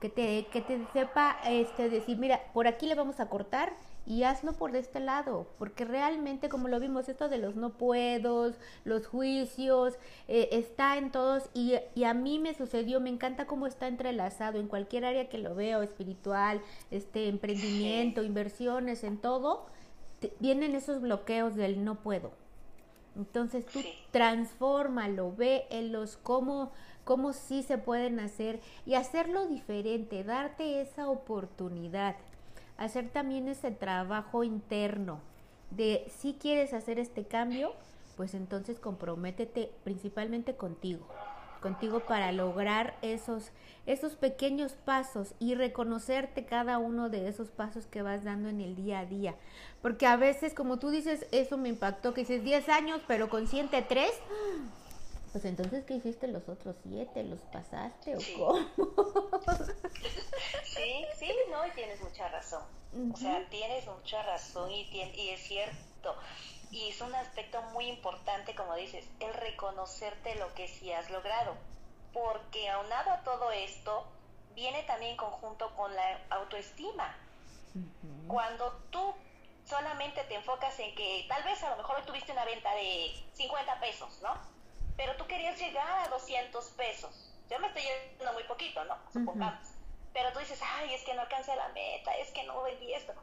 que te, que te sepa este, decir, mira, por aquí le vamos a cortar y hazlo por este lado, porque realmente como lo vimos, esto de los no puedos, los juicios, eh, está en todos y, y, a mí me sucedió, me encanta cómo está entrelazado en cualquier área que lo veo, espiritual, este emprendimiento, inversiones, en todo, vienen esos bloqueos del no puedo. Entonces tú transfórmalo, ve en los cómo, cómo sí se pueden hacer y hacerlo diferente, darte esa oportunidad hacer también ese trabajo interno de si quieres hacer este cambio, pues entonces comprométete principalmente contigo, contigo para lograr esos, esos pequeños pasos y reconocerte cada uno de esos pasos que vas dando en el día a día. Porque a veces, como tú dices, eso me impactó, que dices 10 años, pero consciente 3, pues entonces, ¿qué hiciste los otros siete? ¿Los pasaste o cómo? <laughs> <laughs> sí, sí, no, y tienes mucha razón. O sea, tienes mucha razón y, y es cierto. Y es un aspecto muy importante, como dices, el reconocerte lo que sí has logrado. Porque aunado a todo esto, viene también conjunto con la autoestima. Cuando tú solamente te enfocas en que tal vez a lo mejor tuviste una venta de 50 pesos, ¿no? Pero tú querías llegar a 200 pesos. Yo me estoy yendo muy poquito, ¿no? Supongamos. Pero tú dices, ay, es que no alcancé la meta, es que no vendí esto.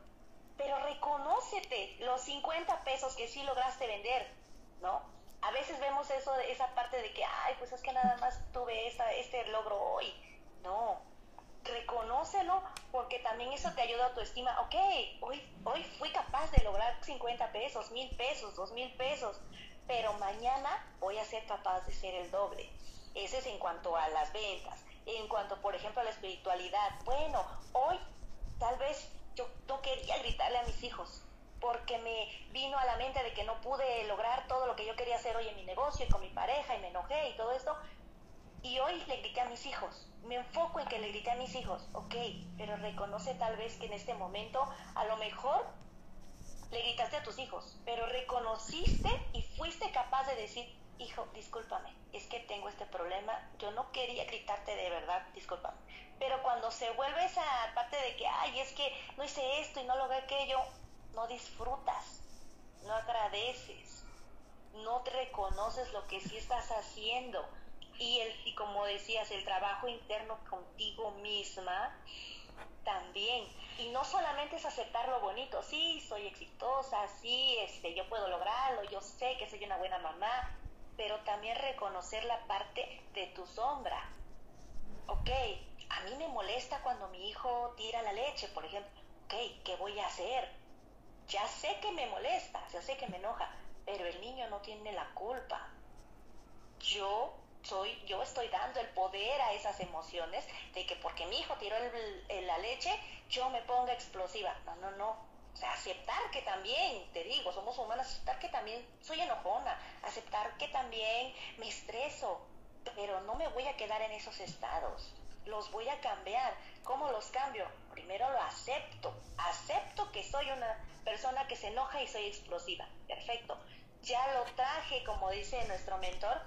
Pero reconócete los 50 pesos que sí lograste vender, ¿no? A veces vemos eso, esa parte de que, ay, pues es que nada más tuve esta, este logro hoy. No, reconócelo porque también eso te ayuda a tu estima. Ok, hoy, hoy fui capaz de lograr 50 pesos, mil pesos, dos mil pesos pero mañana voy a ser capaz de ser el doble. Ese es en cuanto a las ventas. En cuanto, por ejemplo, a la espiritualidad. Bueno, hoy tal vez yo no quería gritarle a mis hijos porque me vino a la mente de que no pude lograr todo lo que yo quería hacer hoy en mi negocio y con mi pareja y me enojé y todo esto. Y hoy le grité a mis hijos. Me enfoco en que le grité a mis hijos. Ok, pero reconoce tal vez que en este momento a lo mejor le gritaste a tus hijos, pero reconociste y fuiste capaz de decir, hijo, discúlpame, es que tengo este problema, yo no quería gritarte de verdad, discúlpame. Pero cuando se vuelve esa parte de que, ay, es que no hice esto y no logré aquello, no disfrutas, no agradeces, no te reconoces lo que sí estás haciendo. Y, el, y como decías, el trabajo interno contigo misma también y no solamente es aceptar lo bonito, sí, soy exitosa, sí, este, yo puedo lograrlo, yo sé que soy una buena mamá, pero también reconocer la parte de tu sombra. Ok, a mí me molesta cuando mi hijo tira la leche, por ejemplo. Ok, ¿qué voy a hacer? Ya sé que me molesta, ya sé que me enoja, pero el niño no tiene la culpa. Yo soy, yo estoy dando el poder a esas emociones de que porque mi hijo tiró la leche, yo me ponga explosiva. No, no, no. O sea, aceptar que también, te digo, somos humanos, aceptar que también soy enojona, aceptar que también me estreso, pero no me voy a quedar en esos estados. Los voy a cambiar. ¿Cómo los cambio? Primero lo acepto. Acepto que soy una persona que se enoja y soy explosiva. Perfecto. Ya lo traje, como dice nuestro mentor,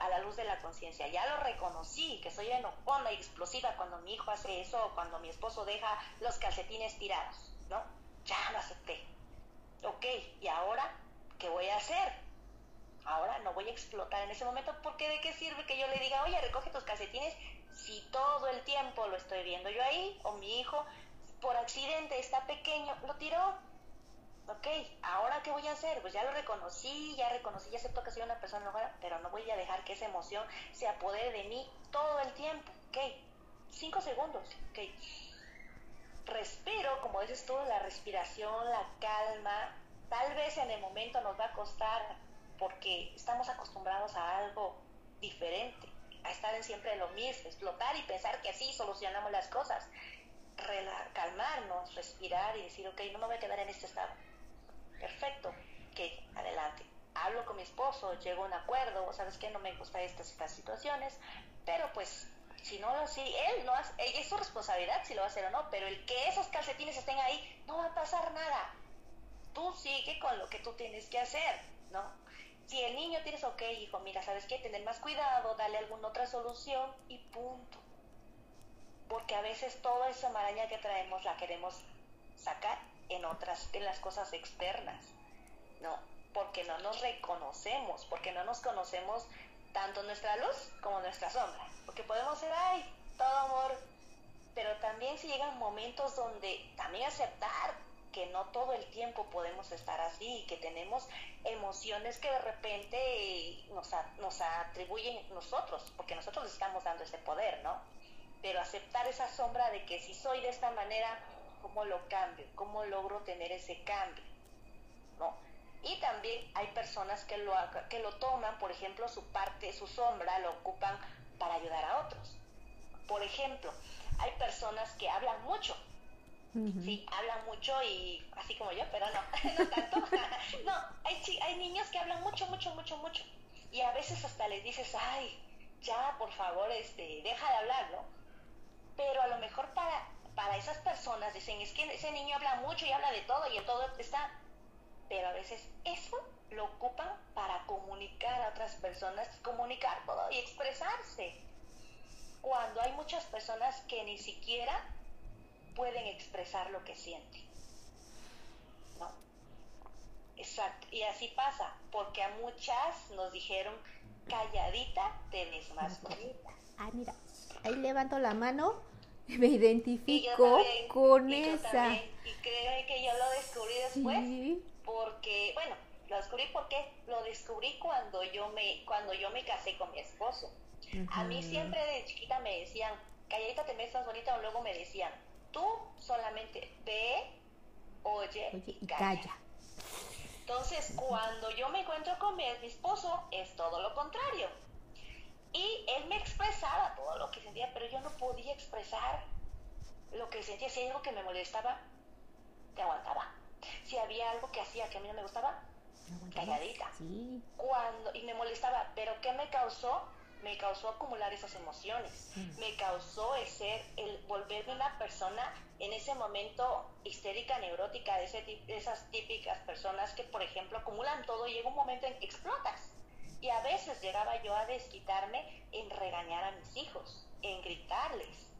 a la luz de la conciencia. Ya lo reconocí, que soy enojona y explosiva cuando mi hijo hace eso o cuando mi esposo deja los calcetines tirados, ¿no? Ya lo acepté. Ok, ¿y ahora qué voy a hacer? Ahora no voy a explotar en ese momento porque de qué sirve que yo le diga, oye, recoge tus calcetines si todo el tiempo lo estoy viendo yo ahí o mi hijo por accidente está pequeño, lo tiró, ok, ahora qué voy a hacer? Pues ya lo reconocí, ya reconocí, ya acepto que soy una persona enojada, pero no voy a dejar que esa emoción se apodere de mí todo el tiempo, ok, cinco segundos, ok. Respiro, como dices tú, la respiración, la calma, tal vez en el momento nos va a costar porque estamos acostumbrados a algo diferente, a estar en siempre lo mismo, explotar y pensar que así solucionamos las cosas. calmarnos, respirar y decir, ok, no me voy a quedar en este estado perfecto, que adelante. Hablo con mi esposo, llego a un acuerdo, sabes que no me gusta estas, estas situaciones, pero pues si no lo si él no hace, es su responsabilidad si lo va a hacer o no, pero el que esos calcetines estén ahí, no va a pasar nada. Tú sigue con lo que tú tienes que hacer, ¿no? Si el niño tienes, ok, hijo, mira, ¿sabes qué? Tener más cuidado, darle alguna otra solución y punto porque a veces toda esa maraña que traemos la queremos sacar en otras, en las cosas externas, ¿no? Porque no nos reconocemos, porque no nos conocemos tanto nuestra luz como nuestra sombra, porque podemos ser, ay, todo amor, pero también si llegan momentos donde también aceptar que no todo el tiempo podemos estar así, que tenemos emociones que de repente nos, nos atribuyen nosotros, porque nosotros estamos dando ese poder, ¿no? Pero aceptar esa sombra de que si soy de esta manera, ¿cómo lo cambio? ¿Cómo logro tener ese cambio? ¿No? Y también hay personas que lo, que lo toman, por ejemplo, su parte, su sombra, lo ocupan para ayudar a otros. Por ejemplo, hay personas que hablan mucho, Sí, hablan mucho y así como yo, pero no, <laughs> no tanto. <laughs> no, hay, hay niños que hablan mucho, mucho, mucho, mucho. Y a veces hasta les dices, ay, ya, por favor, este, deja de hablar, ¿no? Pero a lo mejor para, para esas personas dicen, es que ese niño habla mucho y habla de todo y en todo está... Pero a veces eso lo ocupan para comunicar a otras personas, comunicar todo y expresarse. Cuando hay muchas personas que ni siquiera pueden expresar lo que sienten. ¿No? Exacto. Y así pasa, porque a muchas nos dijeron, calladita te ves más bonita. Ah, mira, ahí levanto la mano, <laughs> me identifico con esa. Y creo que yo lo descubrí después, porque, bueno, lo descubrí porque lo descubrí cuando yo me, cuando yo me casé con mi esposo. A mí siempre de chiquita me decían, calladita te ves más bonita, o luego me decían, tú solamente ve, oye, y calla. Entonces, cuando yo me encuentro con mi, esposo, es todo lo contrario. Y él me expresaba todo lo que sentía, pero yo no podía expresar lo que sentía. Si hay algo que me molestaba, te aguantaba. Si había algo que hacía que a mí no me gustaba, calladita. Cuando, y me molestaba, pero ¿qué me causó? me causó acumular esas emociones, me causó ser, el volverme una persona en ese momento histérica, neurótica, de, ese, de esas típicas personas que, por ejemplo, acumulan todo y llega un momento en que explotas. Y a veces llegaba yo a desquitarme en regañar a mis hijos, en gritarles.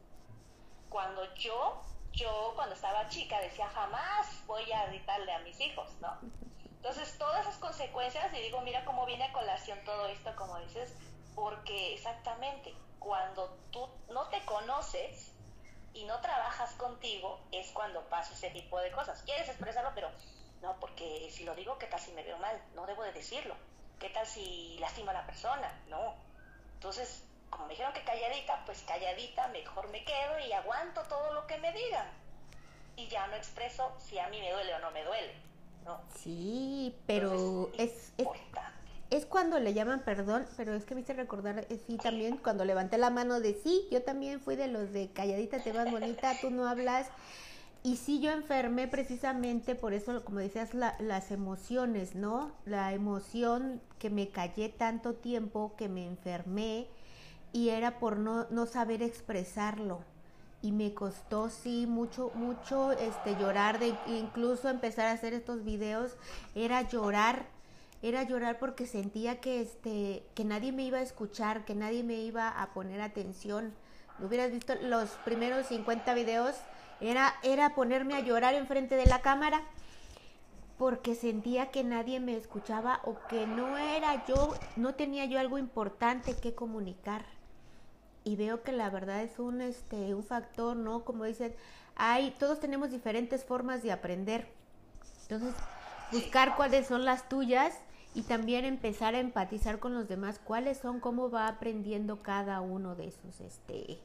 Cuando yo, yo cuando estaba chica decía, jamás voy a gritarle a mis hijos, ¿no? Entonces, todas esas consecuencias, y digo, mira cómo viene a colación todo esto, como dices, porque exactamente cuando tú no te conoces y no trabajas contigo es cuando pasa ese tipo de cosas. Quieres expresarlo, pero no, porque si lo digo, ¿qué tal si me veo mal? No debo de decirlo. ¿Qué tal si lastima a la persona? No. Entonces, como me dijeron que calladita, pues calladita, mejor me quedo y aguanto todo lo que me digan. Y ya no expreso si a mí me duele o no me duele. ¿no? Sí, pero es, es, es cuando le llaman perdón, pero es que me hice recordar, eh, sí, también cuando levanté la mano de sí, yo también fui de los de calladita te vas bonita, tú no hablas. Y sí, yo enfermé precisamente por eso, como decías, las emociones, ¿no? La emoción que me callé tanto tiempo, que me enfermé, y era por no, no saber expresarlo. Y me costó, sí, mucho, mucho este, llorar, de incluso empezar a hacer estos videos, era llorar era llorar porque sentía que este que nadie me iba a escuchar, que nadie me iba a poner atención. Hubieras visto los primeros 50 videos, era era ponerme a llorar enfrente de la cámara porque sentía que nadie me escuchaba o que no era yo, no tenía yo algo importante que comunicar. Y veo que la verdad es un este un factor, ¿no? Como dicen, hay todos tenemos diferentes formas de aprender. Entonces, buscar cuáles son las tuyas y también empezar a empatizar con los demás, cuáles son, cómo va aprendiendo cada uno de esos, este,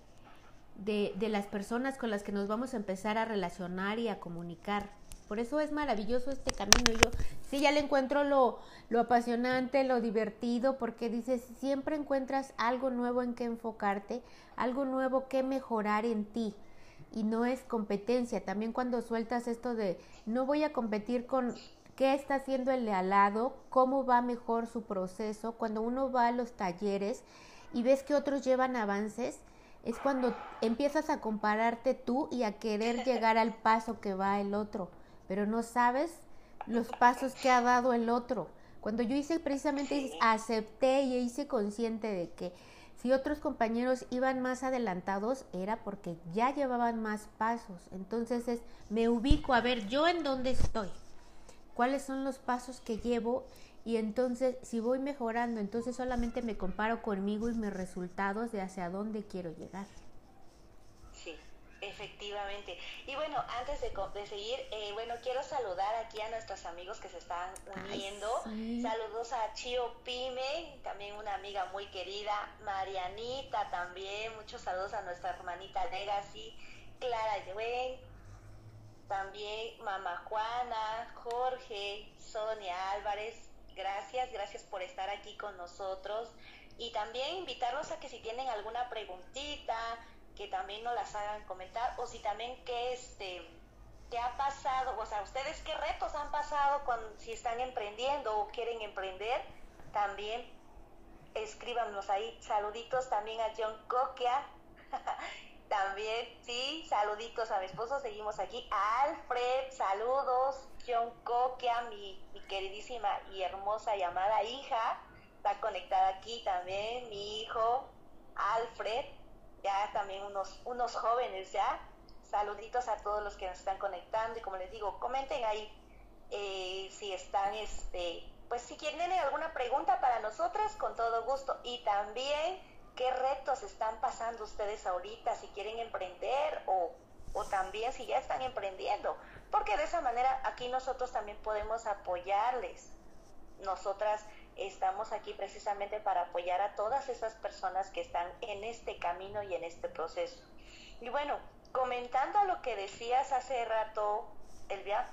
de, las personas con las que nos vamos a empezar a relacionar y a comunicar. Por eso es maravilloso este camino. Yo sí ya le encuentro lo, lo apasionante, lo divertido, porque dices, siempre encuentras algo nuevo en que enfocarte, algo nuevo que mejorar en ti. Y no es competencia. También cuando sueltas esto de no voy a competir con qué está haciendo el de al lado, cómo va mejor su proceso. Cuando uno va a los talleres y ves que otros llevan avances, es cuando empiezas a compararte tú y a querer <laughs> llegar al paso que va el otro, pero no sabes los pasos que ha dado el otro. Cuando yo hice precisamente acepté y hice consciente de que Si otros compañeros iban más adelantados era porque ya llevaban más pasos. Entonces es, me ubico a ver yo en dónde estoy, cuáles son los pasos que llevo y entonces si voy mejorando, entonces solamente me comparo conmigo y mis resultados de hacia dónde quiero llegar. Efectivamente. Y bueno, antes de, de seguir, eh, bueno, quiero saludar aquí a nuestros amigos que se están uniendo. Saludos a Chio Pime, también una amiga muy querida, Marianita también, muchos saludos a nuestra hermanita Legacy, Clara Yuen, también Mamá Juana, Jorge, Sonia Álvarez, gracias, gracias por estar aquí con nosotros. Y también invitarlos a que si tienen alguna preguntita, que también nos las hagan comentar o si también qué este qué ha pasado, o sea, ustedes qué retos han pasado cuando si están emprendiendo o quieren emprender, también escríbanos ahí. Saluditos también a John Coquia. <laughs> también, sí, saluditos a mi esposo, seguimos aquí. Alfred, saludos. John Coquia, mi, mi queridísima y hermosa llamada hija, está conectada aquí también, mi hijo Alfred ya también unos, unos jóvenes ya. Saluditos a todos los que nos están conectando y como les digo, comenten ahí eh, si están, este, pues si quieren alguna pregunta para nosotras, con todo gusto. Y también qué retos están pasando ustedes ahorita, si quieren emprender o, o también si ya están emprendiendo. Porque de esa manera aquí nosotros también podemos apoyarles. Nosotras estamos aquí precisamente para apoyar a todas esas personas que están en este camino y en este proceso. Y bueno, comentando lo que decías hace rato, Elvia,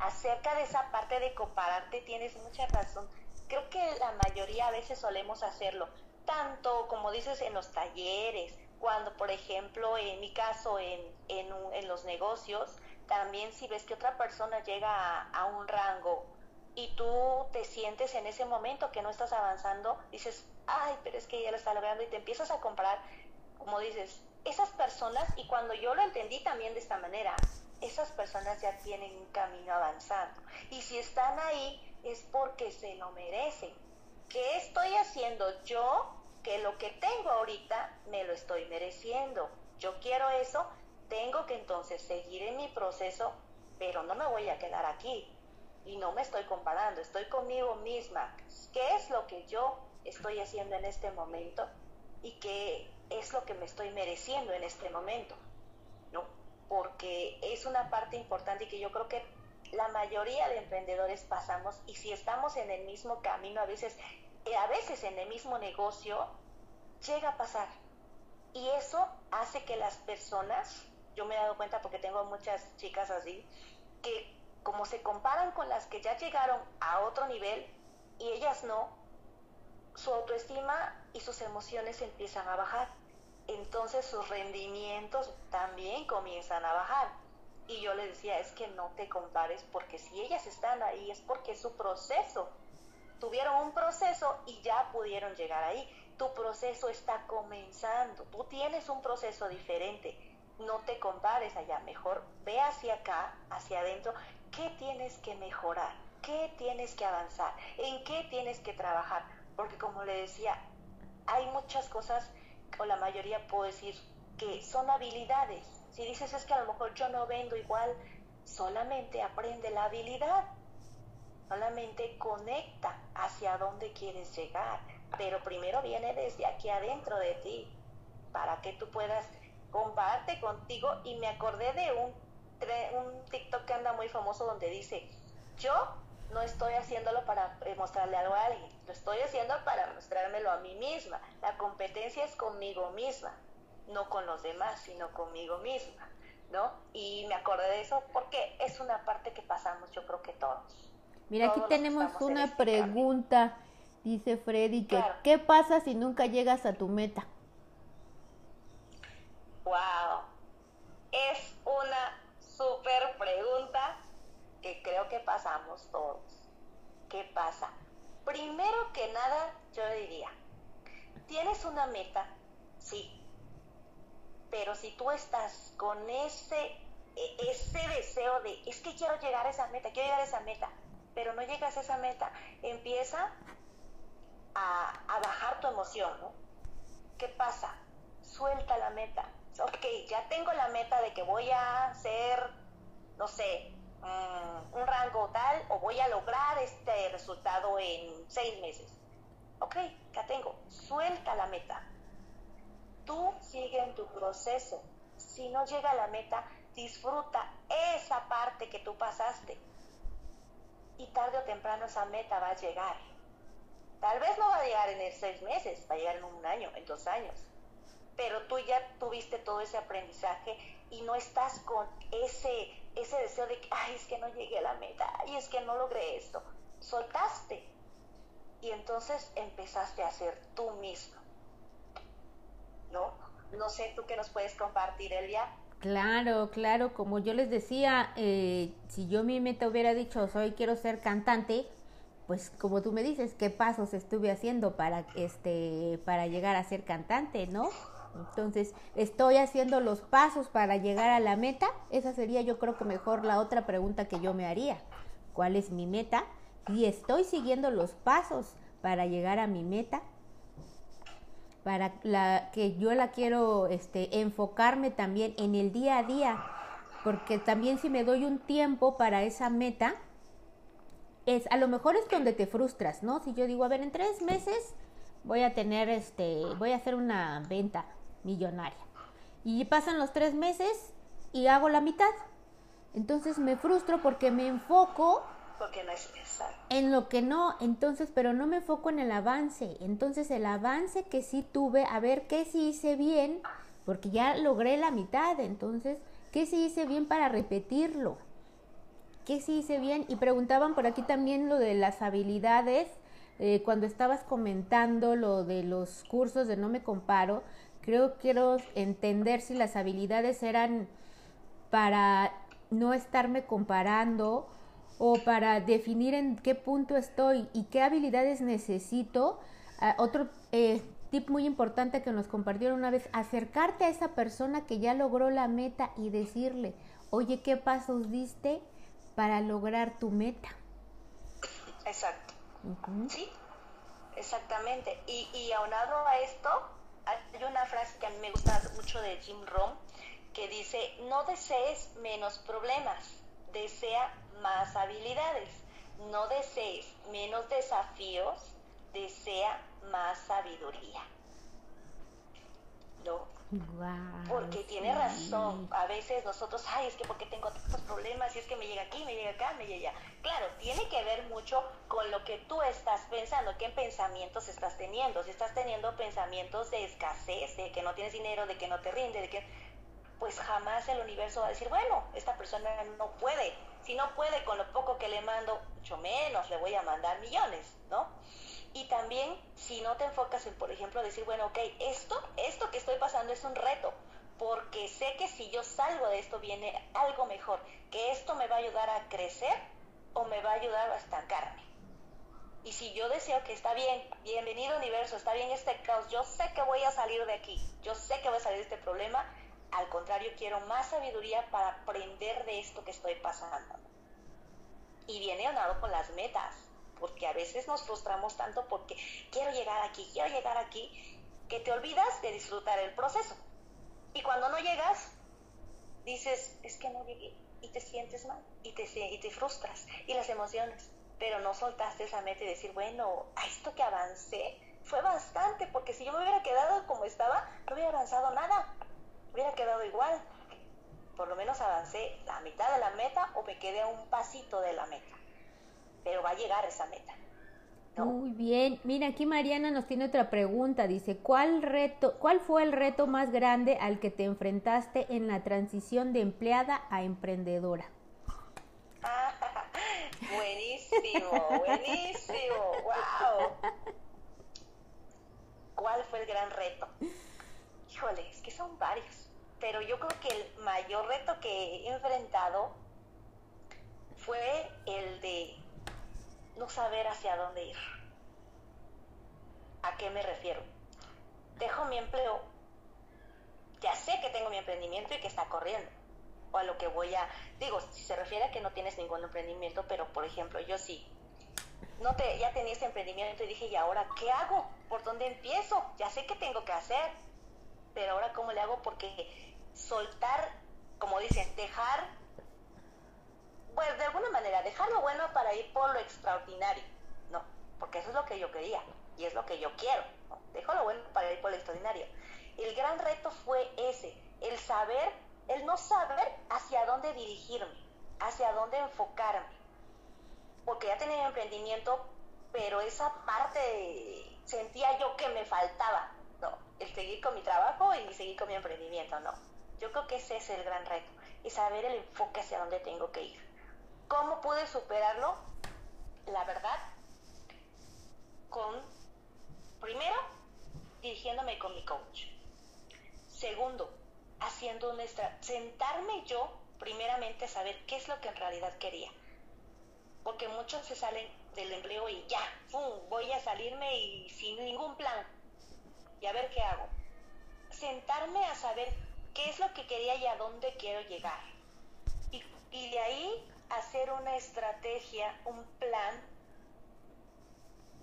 acerca de esa parte de compararte, tienes mucha razón. Creo que la mayoría a veces solemos hacerlo, tanto como dices en los talleres, cuando por ejemplo en mi caso en, en, los negocios, también si ves que otra persona llega a un rango y tú te sientes en ese momento que no estás avanzando, dices, ay, pero es que ella lo está logrando y te empiezas a comprar, como dices, esas personas, y cuando yo lo entendí también de esta manera, esas personas ya tienen un camino avanzando. Y si están ahí es porque se lo merecen. ¿Qué estoy haciendo yo? Que lo que tengo ahorita me lo estoy mereciendo. Yo quiero eso, tengo que entonces seguir en mi proceso, pero no me voy a quedar aquí y no me estoy comparando, estoy conmigo misma. ¿Qué es lo que yo estoy haciendo en este momento y qué es lo que me estoy mereciendo en este momento? ¿No? Porque es una parte importante y que yo creo que la mayoría de emprendedores pasamos y si estamos en el mismo camino, a veces, eh, a veces en el mismo negocio, llega a pasar. Y eso hace que las personas, yo me he dado cuenta porque tengo muchas chicas así, que como se comparan con las que ya llegaron a otro nivel y ellas no, su autoestima y sus emociones empiezan a bajar. Entonces sus rendimientos también comienzan a bajar. Y yo les decía, es que no te compares porque si ellas están ahí es porque su proceso, tuvieron un proceso y ya pudieron llegar ahí. Tu proceso está comenzando, tú tienes un proceso diferente. No te compares allá, mejor ve hacia acá, hacia adentro ¿Qué tienes que mejorar? ¿Qué tienes que avanzar? ¿En qué tienes que trabajar? Porque como le decía, hay muchas cosas, o la mayoría puedo decir, que son habilidades. Si dices es que a lo mejor yo no vendo igual, solamente aprende la habilidad. Solamente conecta hacia dónde quieres llegar. Pero primero viene desde aquí adentro de ti, para que tú puedas compararte contigo. Y me acordé de un un TikTok que anda muy famoso donde dice, yo no estoy haciéndolo para eh, mostrarle algo a alguien, lo estoy haciendo para mostrármelo a mí misma. La competencia es conmigo misma, no con los demás, sino conmigo misma, ¿no? Y me acordé de eso porque es una parte que pasamos, yo creo que todos. Mira, aquí tenemos una este pregunta, dice Freddy, que ¿qué pasa si nunca llegas a tu meta? Wow, es una super pregunta que creo que pasamos todos. ¿Qué pasa? Primero que nada, yo diría, ¿tienes una meta? Sí. Pero si tú estás con ese, e, ese deseo de, es que quiero llegar a esa meta, quiero llegar a esa meta, pero no llegas a esa meta, empieza a, a bajar tu emoción, ¿no? ¿qué pasa? Suelta la meta. Ok, ya tengo la meta de que voy a hacer, no sé, mm, un rango tal o voy a lograr este resultado en seis meses. Ok, ya tengo. Suelta la meta. Tú sigue en tu proceso. Si no llega a la meta, disfruta esa parte que tú pasaste. Y tarde o temprano esa meta va a llegar. Tal vez no va a llegar en seis meses, va a llegar en un año, en dos años. Pero tú ya tuviste todo ese aprendizaje y no estás con ese, ese deseo de que, ay, es que no llegué a la meta, ay, es que no logré esto. Soltaste. Y entonces empezaste a ser tú mismo. ¿No? No sé, tú qué nos puedes compartir, Elia. Claro, claro, como yo les decía, eh, si yo mi meta hubiera dicho, soy quiero ser cantante, pues como tú me dices, qué pasos estuve haciendo para este para llegar a ser cantante, ¿no? Entonces, estoy haciendo los pasos para llegar a la meta. Esa sería yo creo que mejor la otra pregunta que yo me haría. ¿Cuál es mi meta? Y estoy siguiendo los pasos para llegar a mi meta. Para la que yo la quiero este enfocarme también en el día a día, porque también si me doy un tiempo para esa meta, es, a lo mejor es donde te frustras, ¿no? Si yo digo, a ver, en tres meses voy a tener, este, voy a hacer una venta millonaria. Y pasan los tres meses y hago la mitad. Entonces me frustro porque me enfoco porque no es en lo que no, entonces, pero no me enfoco en el avance. Entonces el avance que sí tuve, a ver qué sí hice bien, porque ya logré la mitad. Entonces, ¿qué sí hice bien para repetirlo? ¿Qué sí hice bien? Y preguntaban por aquí también lo de las habilidades. Eh, cuando estabas comentando lo de los cursos de No me comparo, creo quiero entender si las habilidades eran para no estarme comparando o para definir en qué punto estoy y qué habilidades necesito. Ah, otro eh, tip muy importante que nos compartieron una vez, acercarte a esa persona que ya logró la meta y decirle, oye, ¿qué pasos diste? para lograr tu meta. Exacto. Sí, exactamente. Y, y aunado a esto, hay una frase que a mí me gusta mucho de Jim Rohn que dice, no desees menos problemas, desea más habilidades. No desees menos desafíos, desea más sabiduría. ¿No? Porque tiene razón. A veces nosotros, ay, es que porque tengo tantos problemas, y es que me llega aquí, me llega acá, me llega allá. Claro, tiene que ver mucho con lo que tú estás pensando, qué pensamientos estás teniendo. Si estás teniendo pensamientos de escasez, de que no tienes dinero, de que no te rinde, de que pues jamás el universo va a decir, bueno, esta persona no puede. Si no puede con lo poco que le mando, mucho menos le voy a mandar millones, ¿no? Y también si no te enfocas en, por ejemplo, decir, bueno, ok, esto, esto que estoy pasando es un reto, porque sé que si yo salgo de esto viene algo mejor, que esto me va a ayudar a crecer o me va a ayudar a estancarme. Y si yo deseo que está bien, bienvenido universo, está bien este caos, yo sé que voy a salir de aquí, yo sé que voy a salir de este problema, al contrario, quiero más sabiduría para aprender de esto que estoy pasando. Y viene aunado con las metas porque a veces nos frustramos tanto porque quiero llegar aquí, quiero llegar aquí, que te olvidas de disfrutar el proceso. Y cuando no llegas, dices, es que no llegué, y te sientes mal, y te, y te frustras, y las emociones, pero no soltaste esa meta y decir, bueno, a esto que avancé fue bastante, porque si yo me hubiera quedado como estaba, no hubiera avanzado nada, hubiera quedado igual. Por lo menos avancé la mitad de la meta o me quedé a un pasito de la meta pero va a llegar esa meta. Muy bien. Mira, aquí Mariana nos tiene otra pregunta. Dice, ¿cuál reto, cuál fue el reto más grande al que te enfrentaste en la transición de empleada a emprendedora? <laughs> buenísimo, buenísimo. Wow. ¿Cuál fue el gran reto? Híjole, es que son varios. Pero yo creo que el mayor reto que he enfrentado fue el de no saber hacia dónde ir. ¿A qué me refiero? Dejo mi empleo, ya sé que tengo mi emprendimiento y que está corriendo. O a lo que voy a, digo, si se refiere a que no tienes ningún emprendimiento, pero por ejemplo, yo sí, no te, ya tenía ese emprendimiento y dije, ¿y ahora qué hago? ¿por dónde empiezo? Ya sé qué tengo que hacer, pero ahora cómo le hago porque soltar, como dicen, dejar, pues de alguna manera, dejar lo bueno para ir por lo extraordinario, no, porque eso es lo que yo quería y es lo que yo quiero, ¿no? dejo lo bueno para ir por lo extraordinario. El gran reto fue ese, el saber, el no saber hacia dónde dirigirme, hacia dónde enfocarme, porque ya tenía emprendimiento, pero esa parte sentía yo que me faltaba, no, el seguir con mi trabajo y seguir con mi emprendimiento, no. Yo creo que ese es el gran reto, y saber el enfoque hacia dónde tengo que ir. ¿Cómo pude superarlo? La verdad, con, primero, dirigiéndome con mi coach. Segundo, haciendo nuestra, sentarme yo primeramente a saber qué es lo que en realidad quería. Porque muchos se salen del empleo y ya, voy a salirme y sin ningún plan. Y a ver qué hago. Sentarme a saber qué es lo que quería y a dónde quiero llegar. Y de ahí hacer una estrategia, un plan,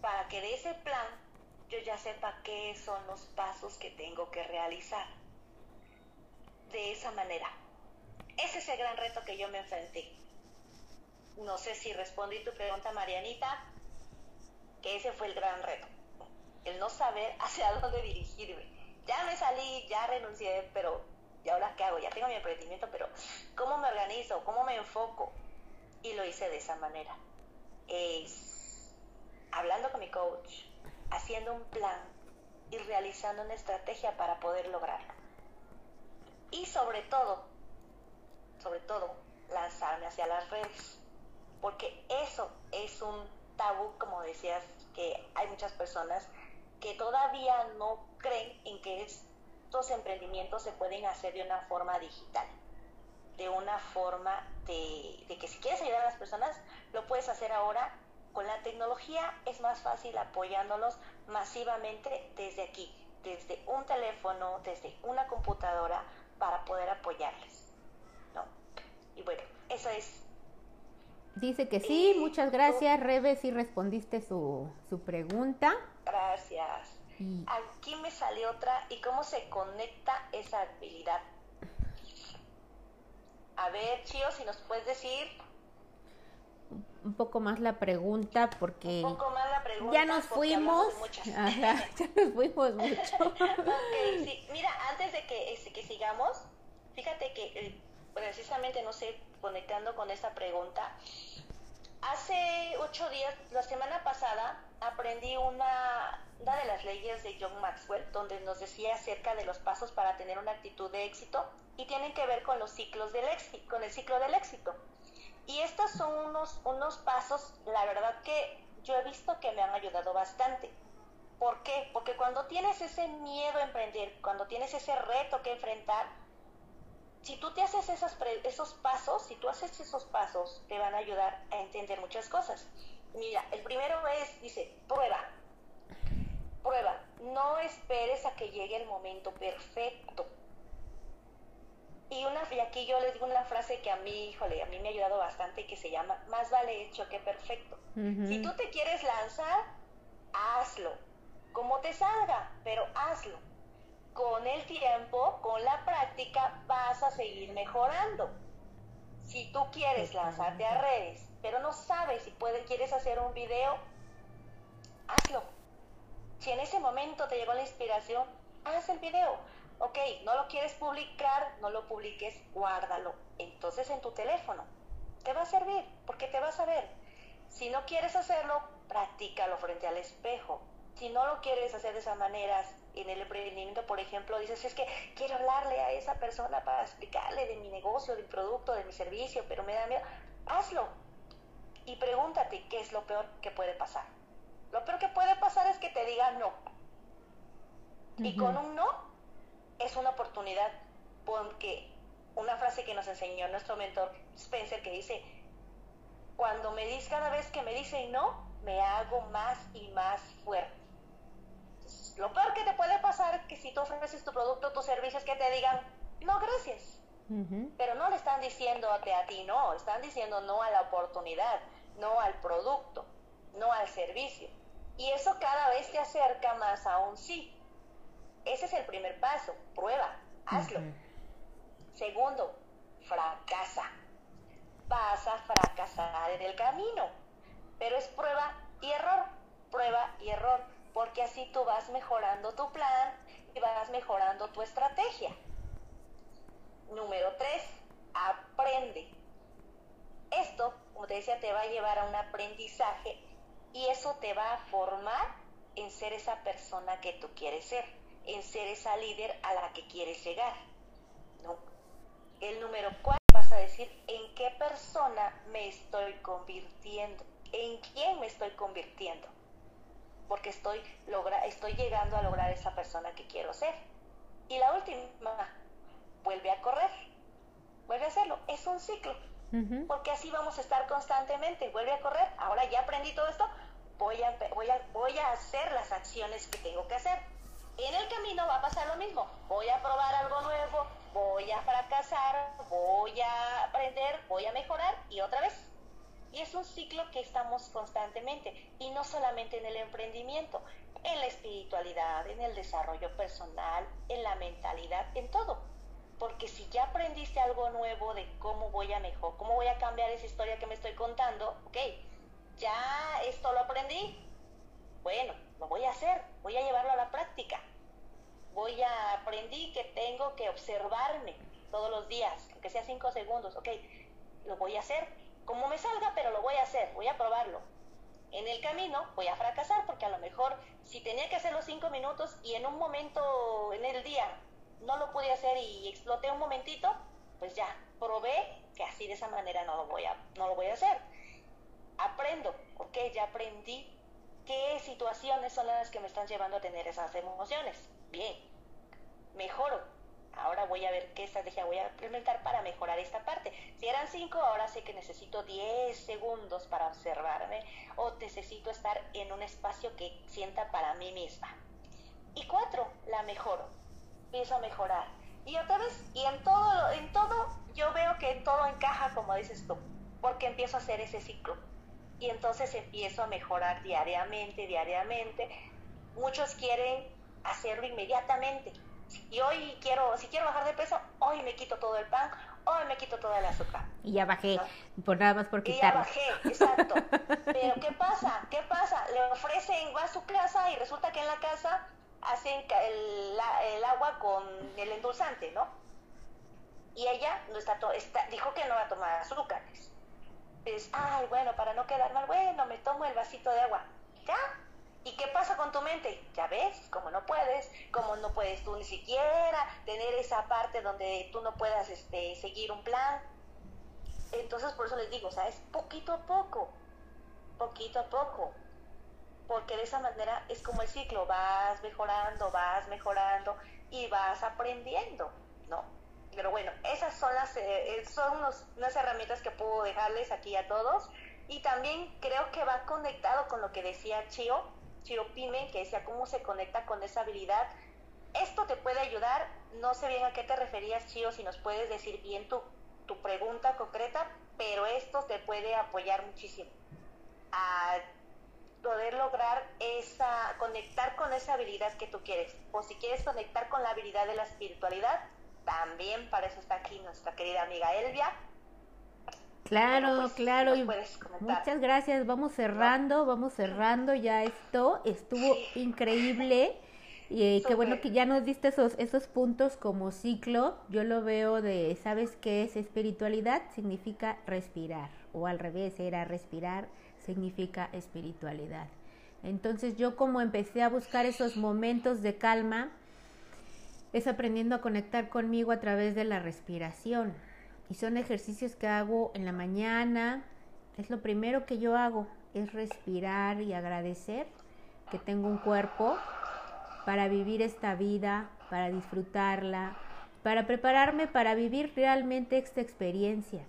para que de ese plan yo ya sepa qué son los pasos que tengo que realizar. De esa manera. Ese es el gran reto que yo me enfrenté. No sé si respondí tu pregunta, Marianita, que ese fue el gran reto. El no saber <laughs> hacia dónde dirigirme. Ya me salí, ya renuncié, pero ¿y ahora qué hago? Ya tengo mi emprendimiento, pero ¿cómo me organizo? ¿Cómo me enfoco? Y lo hice de esa manera. Es hablando con mi coach, haciendo un plan y realizando una estrategia para poder lograrlo. Y sobre todo, sobre todo, lanzarme hacia las redes. Porque eso es un tabú, como decías, que hay muchas personas que todavía no creen en que estos emprendimientos se pueden hacer de una forma digital de una forma de, que si quieres ayudar a las personas, lo puedes hacer ahora. Con la tecnología es más fácil apoyándolos masivamente desde aquí, desde un teléfono, desde una computadora, para poder apoyarles. ¿no? Y bueno, eso es. Dice que sí, eh, muchas gracias, Rebe, si respondiste su, su pregunta. Gracias. Aquí me sale otra, ¿y cómo se conecta esa habilidad a ver, Chio, si nos puedes decir. Un poco más la pregunta porque. Un poco más la pregunta. Ya nos fuimos. ya nos fuimos mucho. <laughs> okay, sí. Mira, antes de que, este, que sigamos, fíjate que eh, precisamente, no sé, conectando con esta pregunta, hace ocho días, la semana pasada, aprendí una, una de las leyes de John Maxwell, donde nos decía acerca de los pasos para tener una actitud de éxito y tienen que ver con los ciclos del éxito, con el ciclo del éxito. Y estos son unos, unos pasos, la verdad que yo he visto que me han ayudado bastante. ¿Por qué? Porque cuando tienes ese miedo a emprender, cuando tienes ese reto que enfrentar, si tú te haces esos, esos pasos, si tú haces esos pasos, te van a ayudar a entender muchas cosas. Mira, el primero es, dice, prueba. Prueba. No esperes a que llegue el momento perfecto. Y, una, y aquí yo les digo una frase que a mí, híjole, a mí me ha ayudado bastante que se llama, más vale hecho que perfecto. Si tú te quieres lanzar, hazlo, como te salga, pero hazlo. Con el tiempo, con la práctica, vas a seguir mejorando. Si tú quieres lanzarte a redes, pero no sabes si puedes, quieres hacer un video, hazlo. Si en ese momento te llegó la inspiración, haz el video ok, no lo quieres publicar, no lo publiques, guárdalo. Entonces en tu teléfono. Te va a servir, porque te vas a ver. Si no quieres hacerlo, practícalo frente al espejo. Si no lo quieres hacer de esas maneras, en el emprendimiento, por ejemplo, dices, es que quiero hablarle a esa persona para explicarle de mi negocio, del producto, de mi servicio, pero me da miedo. Hazlo. Y pregúntate qué es lo peor que puede pasar. Lo peor que puede pasar es que te digan no. Y con un no, es una oportunidad porque una frase que nos enseñó nuestro mentor Spencer que dice, cuando me dices cada vez que me dicen no, me hago más y más fuerte. lo peor que te puede pasar es que si tú ofreces tu producto, tus servicios, que te digan, no, gracias. Pero no le están diciendo a ti no, están diciendo no a la oportunidad, no al producto, no al servicio. Y eso cada vez te acerca más a un sí. Ese es el primer paso, prueba, hazlo. Segundo, fracasa. Vas a fracasar en el camino, pero es prueba y error, prueba y error, porque así tú vas mejorando tu plan y vas mejorando tu estrategia. Número tres, aprende. Esto, como te decía, te va a llevar a un aprendizaje y eso te va a formar en ser esa persona que tú quieres ser, en ser esa líder a la que quieres llegar. ¿no? El número cuatro vas a decir en qué persona me estoy convirtiendo, en quién me estoy convirtiendo, porque estoy, logra estoy llegando a lograr esa persona que quiero ser. Y la última, vuelve a correr, vuelve a hacerlo, es un ciclo porque así vamos a estar constantemente. Vuelve a correr, ahora ya aprendí todo esto, voy a, voy, a, voy a hacer las acciones que tengo que hacer. En el camino va a pasar lo mismo, voy a probar algo nuevo, voy a fracasar, voy a aprender, voy a mejorar y otra vez. Y es un ciclo que estamos constantemente, y no solamente en el emprendimiento, en la espiritualidad, en el desarrollo personal, en la mentalidad, en todo porque si ya aprendiste algo nuevo de cómo voy a mejor, cómo voy a cambiar esa historia que me estoy contando, ok, ya esto lo aprendí, bueno, lo voy a hacer, voy a llevarlo a la práctica. Voy a aprendí que tengo que observarme todos los días, aunque sea cinco segundos, ok, lo voy a hacer, como me salga, pero lo voy a hacer, voy a probarlo. En el camino voy a fracasar porque a lo mejor si tenía que hacer los cinco minutos y en un momento en el día no lo pude hacer y exploté un momentito, pues ya, probé que así de esa manera no lo voy a, no lo voy a hacer. Aprendo, ok, ya aprendí qué situaciones son las que me están llevando a tener esas emociones. Bien, mejoro. Ahora voy a ver qué estrategia voy a implementar para mejorar esta parte. Si eran cinco, ahora sé que necesito 10 segundos para observarme o necesito estar en un espacio que sienta para mí misma. Y cuatro, la mejoro empiezo a mejorar. Y otra vez, y en todo, en todo, yo veo que todo encaja como dices tú, porque empiezo a hacer ese ciclo. Y entonces empiezo a mejorar diariamente, diariamente. Muchos quieren hacerlo inmediatamente. Y hoy quiero, si quiero bajar de peso, hoy me quito todo el pan, hoy me quito todo el azúcar. Y ya bajé, por nada más por quitarlo. Y ya bajé, exacto. <laughs> Pero ¿qué pasa? ¿Qué pasa? Le ofrecen, va a su casa y resulta que en la casa hacen el, el, agua con el endulzante, ¿no? Y ella no está, está, dijo que no va a tomar azúcares. Pues, ay, bueno, para no quedar mal, bueno, me tomo el vasito de agua. ¿Ya? ¿Y qué pasa con tu mente? Ya ves, como no puedes, como no puedes tú ni siquiera tener esa parte donde tú no puedas este, seguir un plan. Entonces, por eso les digo, o sea, es poquito a poco, poquito a poco porque de esa manera es como el ciclo, vas mejorando, vas mejorando y vas aprendiendo, ¿no? Pero bueno, esas son las eh, son unas herramientas que puedo dejarles aquí a todos y también creo que va conectado con lo que decía Chio, Chio Pime, que decía cómo se conecta con esa habilidad. Esto te puede ayudar, no sé bien a qué te referías Chio, si nos puedes decir bien tu, tu pregunta concreta, pero esto te puede apoyar muchísimo a poder lograr esa, conectar con esa habilidad que tú quieres. O si quieres conectar con la habilidad de la espiritualidad, también para eso está aquí nuestra querida amiga Elvia. Claro, pues, claro. Y muchas gracias. Vamos cerrando, vamos cerrando ya esto. Estuvo increíble. Y eh, qué bueno que ya nos diste esos, esos puntos como ciclo. Yo lo veo de, ¿sabes qué es espiritualidad? Significa respirar. O al revés, era respirar significa espiritualidad. Entonces yo como empecé a buscar esos momentos de calma, es aprendiendo a conectar conmigo a través de la respiración. Y son ejercicios que hago en la mañana. Es lo primero que yo hago, es respirar y agradecer que tengo un cuerpo para vivir esta vida, para disfrutarla, para prepararme para vivir realmente esta experiencia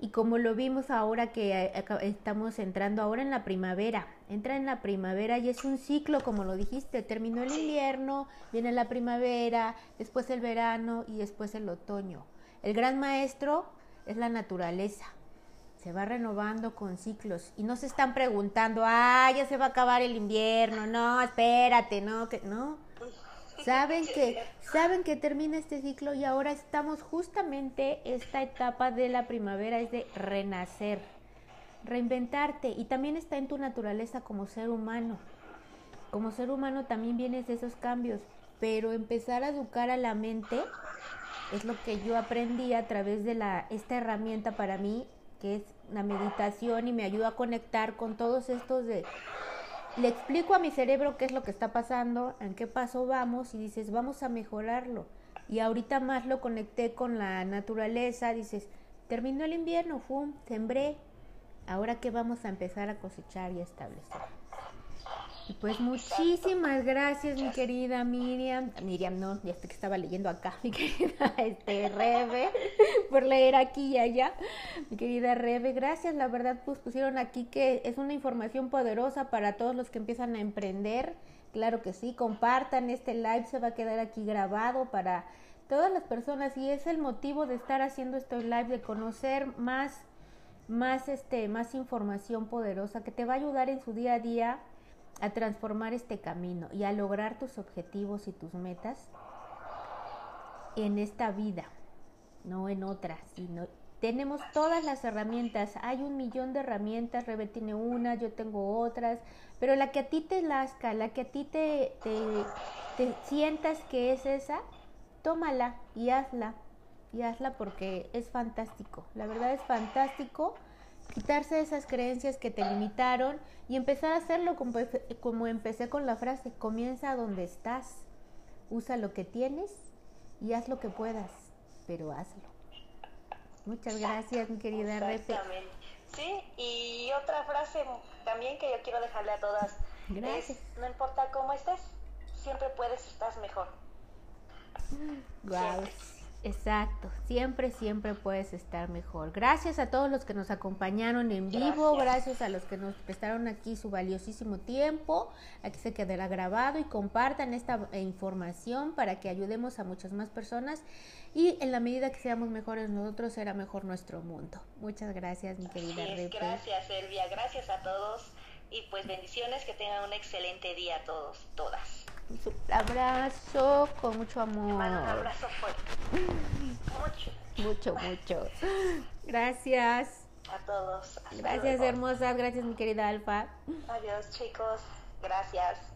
y como lo vimos ahora que eh, estamos entrando ahora en la primavera, entra en la primavera y es un ciclo, como lo dijiste, terminó el invierno, viene la primavera, después el verano y después el otoño. El gran maestro es la naturaleza. se va renovando con ciclos y no se están preguntando, ah, ya se va a acabar el invierno, no, espérate, no, que no. Saben que saben que termina este ciclo y ahora estamos justamente esta etapa de la primavera es de renacer, reinventarte y también está en tu naturaleza como ser humano. Como ser humano también vienes de esos cambios, pero empezar a educar a la mente es lo que yo aprendí a través de la esta herramienta para mí que es la meditación y me ayuda a conectar con todos estos de le explico a mi cerebro qué es lo que está pasando, en qué paso vamos y dices, vamos a mejorarlo. Y ahorita más lo conecté con la naturaleza, dices, terminó el invierno, fum, sembré, ahora que vamos a empezar a cosechar y a establecer. Pues muchísimas gracias, mi querida Miriam. Miriam, no, ya sé que estaba leyendo acá, <laughs> mi querida este, Rebe, por leer aquí y allá. Mi querida Rebe, gracias. La verdad, pues pusieron aquí que es una información poderosa para todos los que empiezan a emprender. Claro que sí, compartan este live, se va a quedar aquí grabado para todas las personas y es el motivo de estar haciendo estos live, de conocer más, más, este, más información poderosa que te va a ayudar en su día a día a transformar este camino y a lograr tus objetivos y tus metas en esta vida, no en otras, sino tenemos todas las herramientas, hay un millón de herramientas, Rebe tiene una, yo tengo otras, pero la que a ti te lasca, la que a ti te, te, te sientas que es esa, tómala y hazla, y hazla porque es fantástico, la verdad es fantástico quitarse esas creencias que te limitaron y empezar a hacerlo como, como empecé con la frase, comienza donde estás, usa lo que tienes y haz lo que puedas, pero hazlo. Muchas gracias, mi querida Repe. Sí, y otra frase también que yo quiero dejarle a todas. Gracias. no importa cómo estés, siempre puedes estar mejor. Wow. Exacto, siempre, siempre puedes estar mejor. Gracias a todos los que nos acompañaron en vivo, gracias, a los que nos prestaron aquí su valiosísimo tiempo. Aquí se quedará grabado y compartan esta información para que ayudemos a muchas más personas y en la medida que seamos mejores nosotros será mejor nuestro mundo. Muchas gracias, mi querida Repe. Gracias, Elvia, gracias a todos y pues bendiciones, que tengan un excelente día a todos, todas. Un abrazo con mucho amor. un abrazo fuerte. Mucho. Mucho, mucho. Gracias. A todos. gracias, hermosas. Gracias, mi querida Alfa. Adiós, chicos. Gracias.